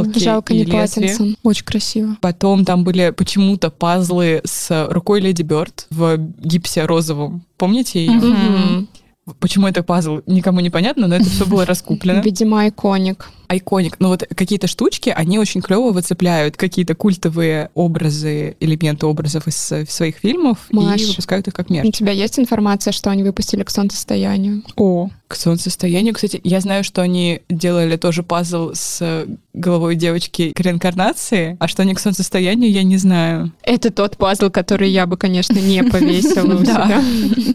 русалки Жалко, не лезвие. Очень красиво. Потом там были почему-то пазлы с рукой Леди Бёрд в гипсе розовом. Помните ее? Mm-hmm. Почему это пазл, никому не понятно, но это все было раскуплено. Видимо, иконик. Айконик. Но вот какие-то штучки, они очень клево выцепляют какие-то культовые образы, элементы образов из своих фильмов Маш, и выпускают их как мерч. У тебя есть информация, что они выпустили к солнцестоянию? О, к солнцестоянию. Кстати, я знаю, что они делали тоже пазл с головой девочки к реинкарнации, а что они к солнцестоянию, я не знаю. Это тот пазл, который я бы, конечно, не повесила у себя.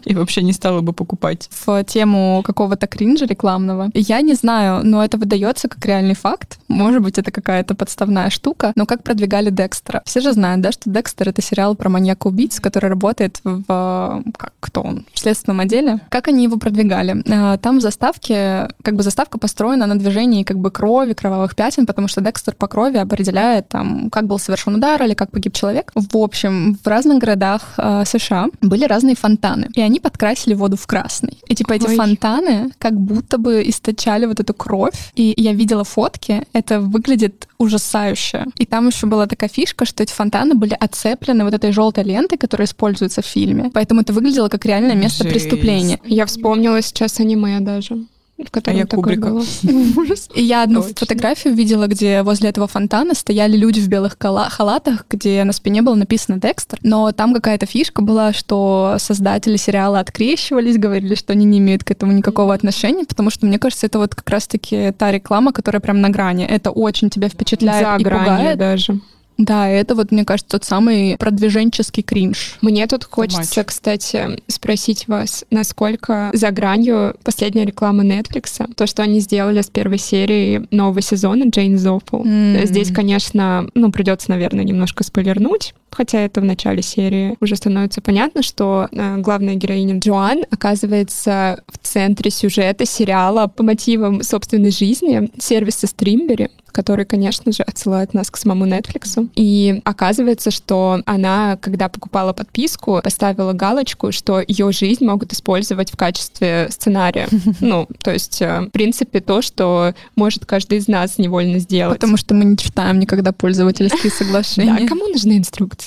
И вообще не стала бы покупать. В тему какого-то кринжа рекламного. Я не знаю, но это выдается как реальный факт. Может быть, это какая-то подставная штука. Но как продвигали Декстера? Все же знают, да, что Декстер — это сериал про маньяка-убийц, который работает в... Как, кто он? В следственном отделе. Как они его продвигали? А, там в заставке, как бы заставка построена на движении как бы крови, кровавых пятен, потому что Декстер по крови определяет, там, как был совершен удар или как погиб человек. В общем, в разных городах э, США были разные фонтаны, и они подкрасили воду в красный. И типа Ой. эти фонтаны как будто бы источали вот эту кровь. И я видела фотки, это выглядит ужасающе. И там еще была такая фишка, что эти фонтаны были оцеплены вот этой желтой лентой, которая используется в фильме. Поэтому это выглядело как реальное место Жесть. преступления. Я вспомнила сейчас аниме даже в котором а я Кубрика. Ужас. И я одну Точно. фотографию видела, где возле этого фонтана стояли люди в белых халатах, где на спине было написано Декстер. Но там какая-то фишка была, что создатели сериала открещивались, говорили, что они не имеют к этому никакого отношения, потому что, мне кажется, это вот как раз-таки та реклама, которая прям на грани. Это очень тебя впечатляет За и пугает. даже. Да, это вот, мне кажется, тот самый продвиженческий кринж. Мне тут хочется, кстати, спросить вас, насколько за гранью последняя реклама Netflix, то, что они сделали с первой серии нового сезона Джейн Зоффл. Mm. Здесь, конечно, ну, придется, наверное, немножко спойлернуть, хотя это в начале серии уже становится понятно, что э, главная героиня Джоан оказывается в центре сюжета сериала по мотивам собственной жизни сервиса Стримбери который, конечно же, отсылает нас к самому Netflix. И оказывается, что она, когда покупала подписку, поставила галочку, что ее жизнь могут использовать в качестве сценария. Ну, то есть, э, в принципе, то, что может каждый из нас невольно сделать. Потому что мы не читаем никогда пользовательские соглашения. Да, кому нужны инструкции?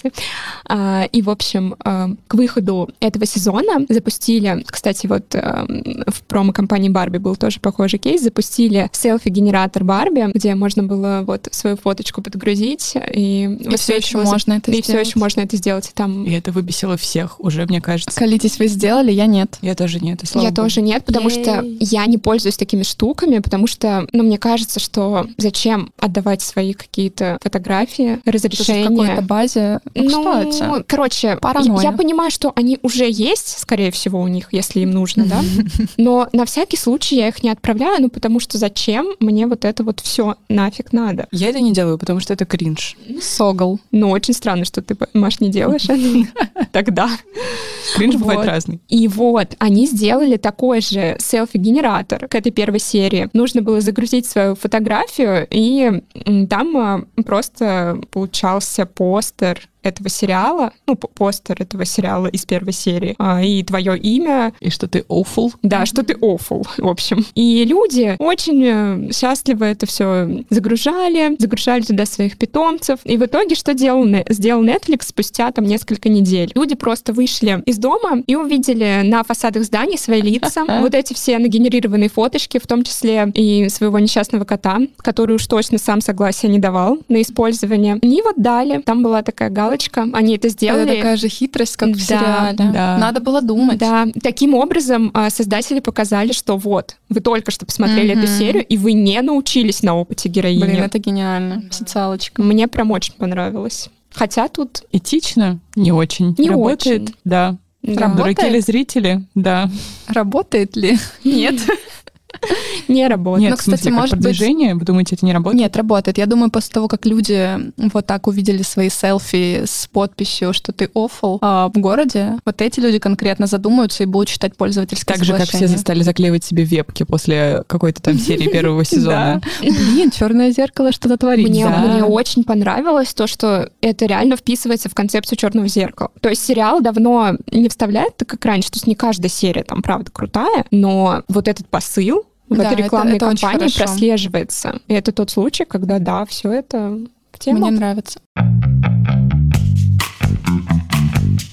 А, и, в общем, э, к выходу этого сезона запустили, кстати, вот э, в промо-компании Барби был тоже похожий кейс, запустили селфи-генератор Барби, где можно было вот свою фоточку подгрузить, и, и все еще можно это и сделать. все еще можно это сделать. И, там... и это выбесило всех уже, мне кажется. Колитесь вы сделали, я нет. Я тоже нет. я Богу. тоже нет, потому Ей. что я не пользуюсь такими штуками, потому что, ну, мне кажется, что зачем отдавать свои какие-то фотографии, разрешения. В какой-то базе Ну, что Ну, это? короче, Паранойя. я, понимаю, что они уже есть, скорее всего, у них, если им нужно, да. Но на всякий случай я их не отправляю, ну потому что зачем мне вот это вот все нафиг надо? Я это не делаю, потому что это кринж. Согл. Ну, очень странно, что ты, Маш, не делаешь это тогда. Кринж бывает разный. И вот, они сделали такой же селфи-генератор к этой первой серии. Нужно было загрузить свою фотографию, и там а, просто получался постер этого сериала, ну, постер этого сериала из первой серии, а, и твое имя, И что ты awful. да, что ты awful, в общем. И люди очень э, счастливо это все загружали, загружали туда своих питомцев. И в итоге что делал, сделал Netflix спустя там несколько недель? Люди просто вышли из дома и увидели на фасадах зданий свои лица, вот эти все нагенерированные фоточки, в том числе и своего несчастного кота, который уж точно сам согласия не давал на использование. Они вот дали, там была такая галочка, они это сделали. Это такая же хитрость, как в Да, сериале. да. Надо было думать. Да, таким образом а, создатели показали, что вот, вы только что посмотрели Мгм. эту серию, и вы не научились на опыте героини. Блин, это гениально. Социалочка. Мне прям очень понравилось. Хотя тут Этично? Не очень. Не Работает? очень. Да. да, Работает? Дураки ли зрители? Да. Работает ли? Нет. не работает. Нет, Ну, в смысле, кстати, может быть- продвижение? Вы думаете, это не работает? Нет, работает. Я думаю, после того, как люди вот так увидели свои селфи с подписью, что ты awful а, в городе, вот эти люди конкретно задумаются и будут читать пользовательское Так же, как все стали заклеивать себе вебки после какой-то там серии первого сезона. Блин, черное зеркало что-то творит. Мне очень понравилось то, что это реально вписывается в концепцию черного зеркала. То есть сериал давно не вставляет так, как раньше. То есть не каждая серия там, правда, крутая, но вот этот посыл в Да, этой это- рекламной это очень кампании прослеживается. И это тот случай, когда, да, все это в тему. Мне нравится.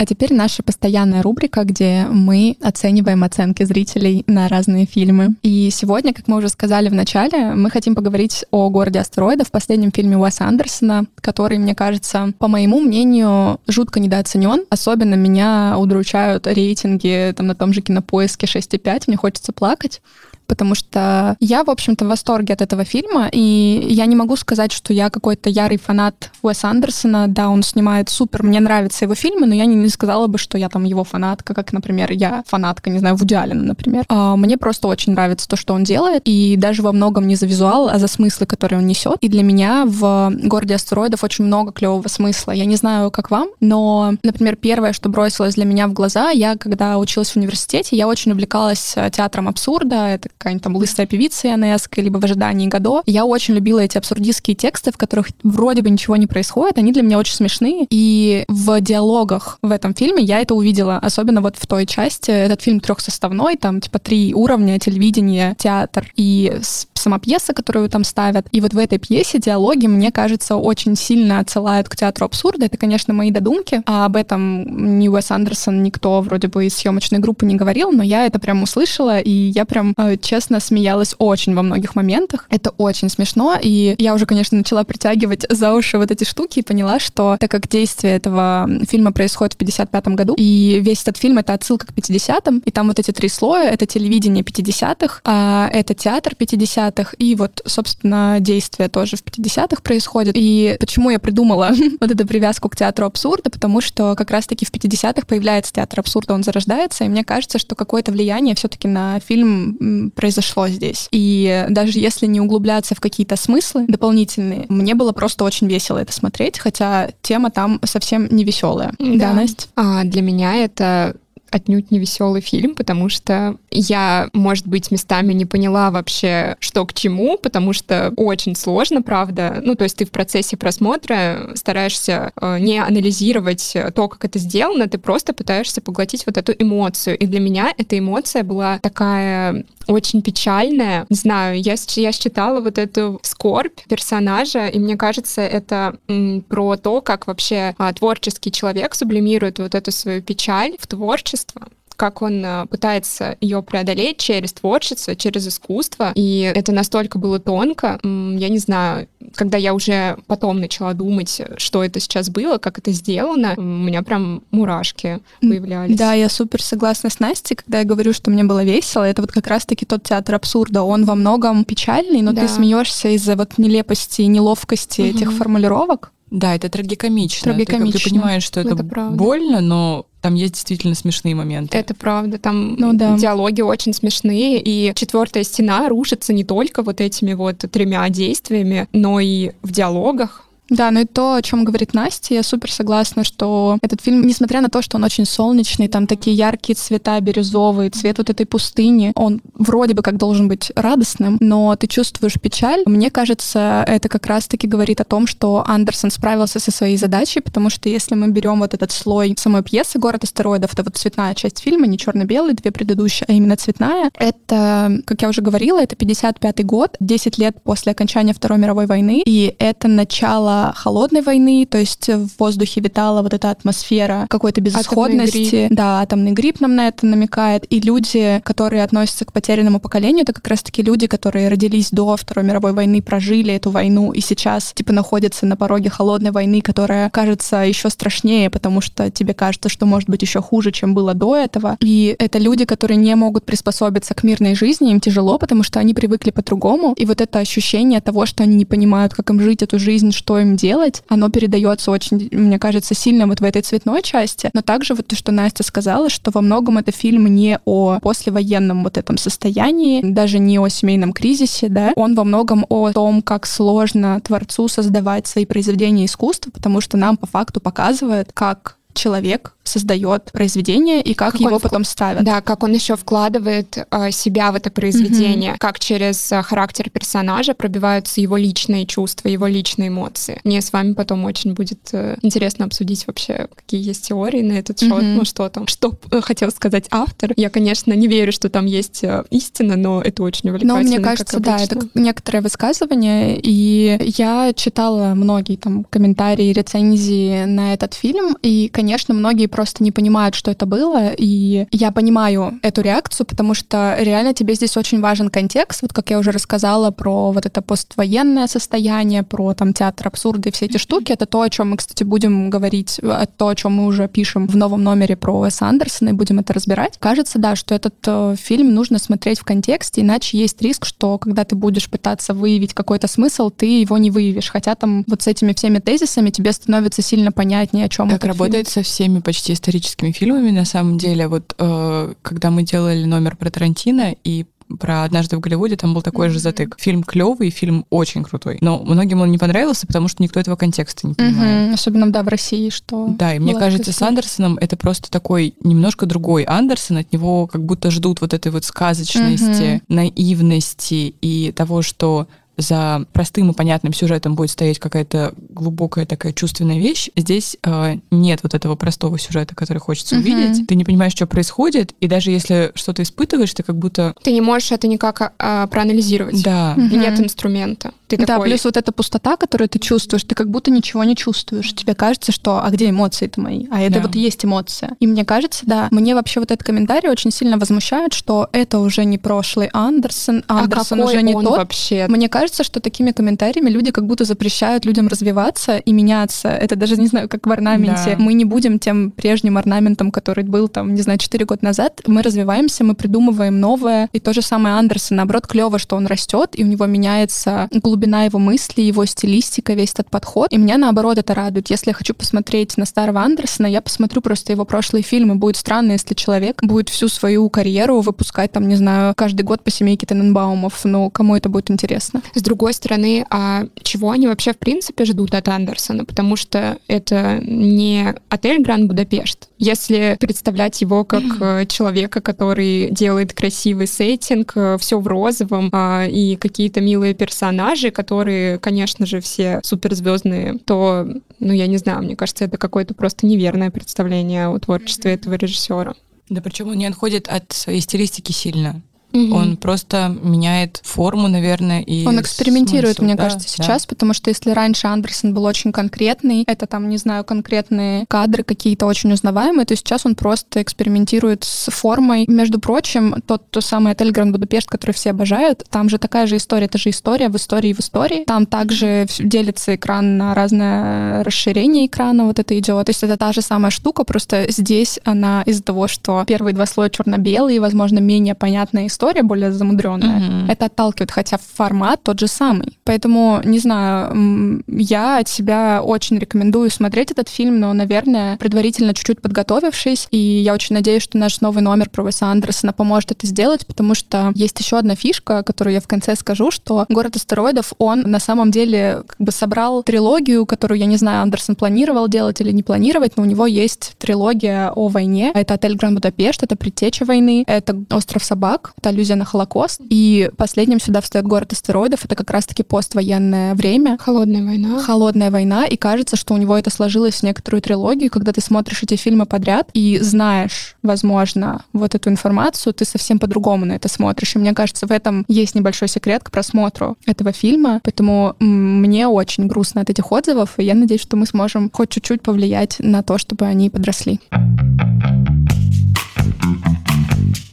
А теперь наша постоянная рубрика, где мы оцениваем оценки зрителей на разные фильмы. И сегодня, как мы уже сказали в начале, мы хотим поговорить о «Городе астероидов», последнем фильме Уэса Андерсона, который, мне кажется, по моему мнению, жутко недооценен. Особенно меня удручают рейтинги там, на том же кинопоиске 6,5. Мне хочется плакать потому что я, в общем-то, в восторге от этого фильма, и я не могу сказать, что я какой-то ярый фанат Уэса Андерсона. Да, он снимает супер, мне нравятся его фильмы, но я не, сказала бы, что я там его фанатка, как, например, я фанатка, не знаю, Вуди Аллена, например. А, мне просто очень нравится то, что он делает, и даже во многом не за визуал, а за смыслы, которые он несет. И для меня в «Городе астероидов» очень много клевого смысла. Я не знаю, как вам, но, например, первое, что бросилось для меня в глаза, я, когда училась в университете, я очень увлекалась э, театром абсурда, это какая-нибудь там лысая певица Ионеско, либо в ожидании Годо. Я очень любила эти абсурдистские тексты, в которых вроде бы ничего не происходит, они для меня очень смешные. И в диалогах в этом фильме я это увидела, особенно вот в той части. Этот фильм трехсоставной, там типа три уровня, телевидение, театр и сама пьеса, которую там ставят. И вот в этой пьесе диалоги, мне кажется, очень сильно отсылают к театру абсурда. Это, конечно, мои додумки. А об этом ни Уэс Андерсон, никто вроде бы из съемочной группы не говорил, но я это прям услышала, и я прям, э, честно, смеялась очень во многих моментах. Это очень смешно, и я уже, конечно, начала притягивать за уши вот эти штуки и поняла, что так как действие этого фильма происходит в 55 году, и весь этот фильм — это отсылка к 50-м, и там вот эти три слоя — это телевидение 50-х, а это театр 50-х, и вот, собственно, действие тоже в 50-х происходит. И почему я придумала вот эту привязку к театру абсурда? Потому что как раз-таки в 50-х появляется театр абсурда, он зарождается, и мне кажется, что какое-то влияние все-таки на фильм произошло здесь. И даже если не углубляться в какие-то смыслы дополнительные, мне было просто очень весело это смотреть, хотя тема там совсем не веселая. Да, Настя? А, для меня это отнюдь не веселый фильм, потому что я, может быть, местами не поняла вообще, что к чему, потому что очень сложно, правда. Ну, то есть ты в процессе просмотра стараешься э, не анализировать то, как это сделано, ты просто пытаешься поглотить вот эту эмоцию. И для меня эта эмоция была такая очень печальная. Не знаю, я, я считала вот эту скорбь персонажа, и мне кажется, это м, про то, как вообще а, творческий человек сублимирует вот эту свою печаль в творчество как он а, пытается ее преодолеть через творчество, через искусство. И это настолько было тонко. Я не знаю, когда я уже потом начала думать, что это сейчас было, как это сделано, у меня прям мурашки появлялись. Да, я супер согласна с Настей, когда я говорю, что мне было весело. Это вот как раз-таки тот театр абсурда. Он во многом печальный, но Да. ты смеешься из-за вот нелепости и неловкости Мгм. этих формулировок. Да, это трагикомично. Трагикомично. Ты, как бы понимаешь, что это, Это правда. больно, но там есть действительно смешные моменты. Это правда, там Ну да. диалоги очень смешные, и четвертая стена рушится не только вот этими вот тремя действиями, но и в диалогах. Да, ну и то, о чем говорит Настя, я супер согласна, что этот фильм, несмотря на то, что он очень солнечный, там такие яркие цвета бирюзовые, цвет вот этой пустыни, он вроде бы как должен быть радостным, но ты чувствуешь печаль. Мне кажется, это как раз-таки говорит о том, что Андерсон справился со своей задачей, потому что если мы берем вот этот слой самой пьесы «Город астероидов», это вот цветная часть фильма, не черно-белый, две предыдущие, а именно цветная, это, как я уже говорила, это 55 год, 10 лет после окончания Второй мировой войны, и это начало холодной войны, то есть в воздухе витала вот эта атмосфера какой-то безысходности. Да, атомный грипп нам на это намекает. И люди, которые относятся к потерянному поколению, это как раз-таки люди, которые родились до Второй мировой войны, прожили эту войну и сейчас типа находятся на пороге холодной войны, которая кажется еще страшнее, потому что тебе кажется, что может быть еще хуже, чем было до этого. И это люди, которые не могут приспособиться к мирной жизни, им тяжело, потому что они привыкли по-другому. И вот это ощущение того, что они не понимают, как им жить эту жизнь, что им делать, оно передается очень, мне кажется, сильно вот в этой цветной части. Но также вот то, что Настя сказала, что во многом это фильм не о послевоенном вот этом состоянии, даже не о семейном кризисе, да, он во многом о том, как сложно творцу создавать свои произведения искусства, потому что нам по факту показывает, как человек создает произведение и как, Как его он потом ставят. Да, как он еще вкладывает э, себя в это произведение, как через э, характер персонажа пробиваются его личные чувства, его личные эмоции. Мне с вами потом очень будет э, интересно обсудить вообще, какие есть теории на этот счет, Мгм. ну что там, что э, хотел сказать автор. Я, конечно, не верю, что там есть э, истина, но это очень увлекательно. Но мне кажется, да, это некоторое высказывание, и я читала многие там комментарии, рецензии на этот фильм, и, конечно, многие просто не понимают, что это было, и я понимаю эту реакцию, потому что реально тебе здесь очень важен контекст, вот как я уже рассказала про вот это поствоенное состояние, про там театр абсурда и все эти штуки, это то, о чем мы, кстати, будем говорить, э, то, о чем мы уже пишем в новом номере про Уэса Андерсона, и будем это разбирать. Кажется, да, что этот э, фильм нужно смотреть в контексте, иначе есть риск, что когда ты будешь пытаться выявить какой-то смысл, ты его не выявишь. Хотя там вот с этими всеми тезисами тебе становится сильно понятнее, о чем Так работает со всеми почти историческими фильмами, на самом деле. Вот э, когда мы делали номер про Тарантино и про «Однажды в Голливуде», там был такой же затык. Фильм клевый, фильм очень крутой. Но многим он не понравился, потому что никто этого контекста не понимает. Особенно, да, в России, что... Да, и мне кажется, с Андерсоном это просто такой немножко другой Андерсон. От него как будто ждут вот этой вот сказочности, наивности и того, что за простым и понятным сюжетом будет стоять какая-то глубокая такая чувственная вещь. Здесь э, нет вот этого простого сюжета, который хочется Мгм. увидеть. Ты не понимаешь, что происходит, и даже если что-то испытываешь, ты как будто... Ты не можешь это никак а, а, проанализировать. Да, Мгм. Нет инструмента. Ты Да, такой, плюс вот эта пустота, которую ты чувствуешь, ты как будто ничего не чувствуешь. Тебе кажется, что а где эмоции-то мои? А это Да. вот и есть эмоция. И мне кажется, да, мне вообще вот этот комментарий очень сильно возмущает, что это уже не прошлый Андерсон, а Андерсон какой уже не он тот. вообще? Мне кажется, что такими комментариями люди как будто запрещают людям развиваться и меняться. Это даже, не знаю, как в орнаменте. Да. Мы не будем тем прежним орнаментом, который был там, не знаю, 4 года назад. Мы развиваемся, мы придумываем новое. И то же самое Андерсон. Наоборот, клево, что он растет, и у него меняется глубина его мысли, его стилистика, весь этот подход. И меня, наоборот, это радует. Если я хочу посмотреть на старого Андерсона, я посмотрю просто его прошлые фильмы. Будет странно, если человек будет всю свою карьеру выпускать, там, не знаю, каждый год по семейке Тененбаумов. Ну, кому это будет интересно? С другой стороны, а чего они вообще в принципе ждут от Андерсона? Потому что это не отель Гранд Будапешт. Если представлять его как э, человека, который делает красивый сеттинг, все в розовом, а, и какие-то милые персонажи, которые, конечно же, все суперзвездные, то, ну, я не знаю, мне кажется, это какое-то просто неверное представление о творчестве этого режиссера. да причем он не отходит от своей стилистики сильно. Он просто меняет форму, наверное, и Он экспериментирует, смысл. мне Да, кажется, да. сейчас, потому что если раньше Андерсон был очень конкретный, это там, не знаю, конкретные кадры какие-то очень узнаваемые, то сейчас он просто экспериментирует с формой. Между прочим, тот, то самый отель Гранд Будапешт, который все обожают, там же такая же история, это же история в истории в истории. Там также делится экран на разное расширение экрана, вот это идет. То есть это та же самая штука, просто здесь она из-за того, что первые два слоя черно-белые, возможно, менее понятная история, история более замудренная, Мгм. это отталкивает, хотя формат тот же самый. Поэтому, не знаю, я от себя очень рекомендую смотреть этот фильм, но, наверное, предварительно чуть-чуть подготовившись. И я очень надеюсь, что наш новый номер про Уэса Андерсона поможет это сделать, потому что есть еще одна фишка, которую я в конце скажу, что «Город астероидов», он на самом деле как бы собрал трилогию, которую, я не знаю, Андерсон планировал делать или не планировать, но у него есть трилогия о войне. Это «Отель Гранд Будапешт», это «Предтеча войны», это «Остров собак», это аллюзия на Холокост. И последним сюда встает «Город астероидов», это как раз-таки поствоенное время. Холодная война. Холодная война, и кажется, что у него это сложилось в некоторую трилогию, когда ты смотришь эти фильмы подряд и знаешь, возможно, вот эту информацию, ты совсем по-другому на это смотришь. И мне кажется, в этом есть небольшой секрет к просмотру этого фильма. Поэтому мне очень грустно от этих отзывов, и я надеюсь, что мы сможем хоть чуть-чуть повлиять на то, чтобы они подросли.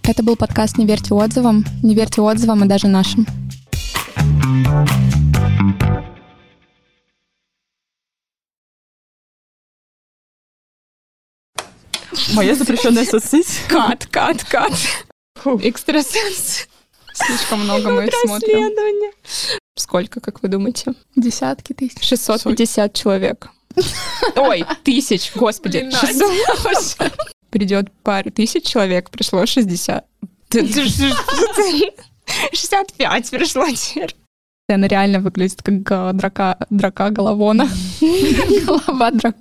Это был подкаст «Не верьте отзывам». Не верьте отзывам и даже нашим. Моя запрещенная соцсеть. Кат, кат, кат. Экстрасенс. Слишком много мы их смотрим. Сколько, как вы думаете? Десятки тысяч. 650 человек. Ой, тысяч, господи. 600. Придет пару тысяч человек, пришло 60. Ты- ты- ты- ты- 65 пришло теперь. Она реально выглядит как э, драка, драка головона. Голова драка.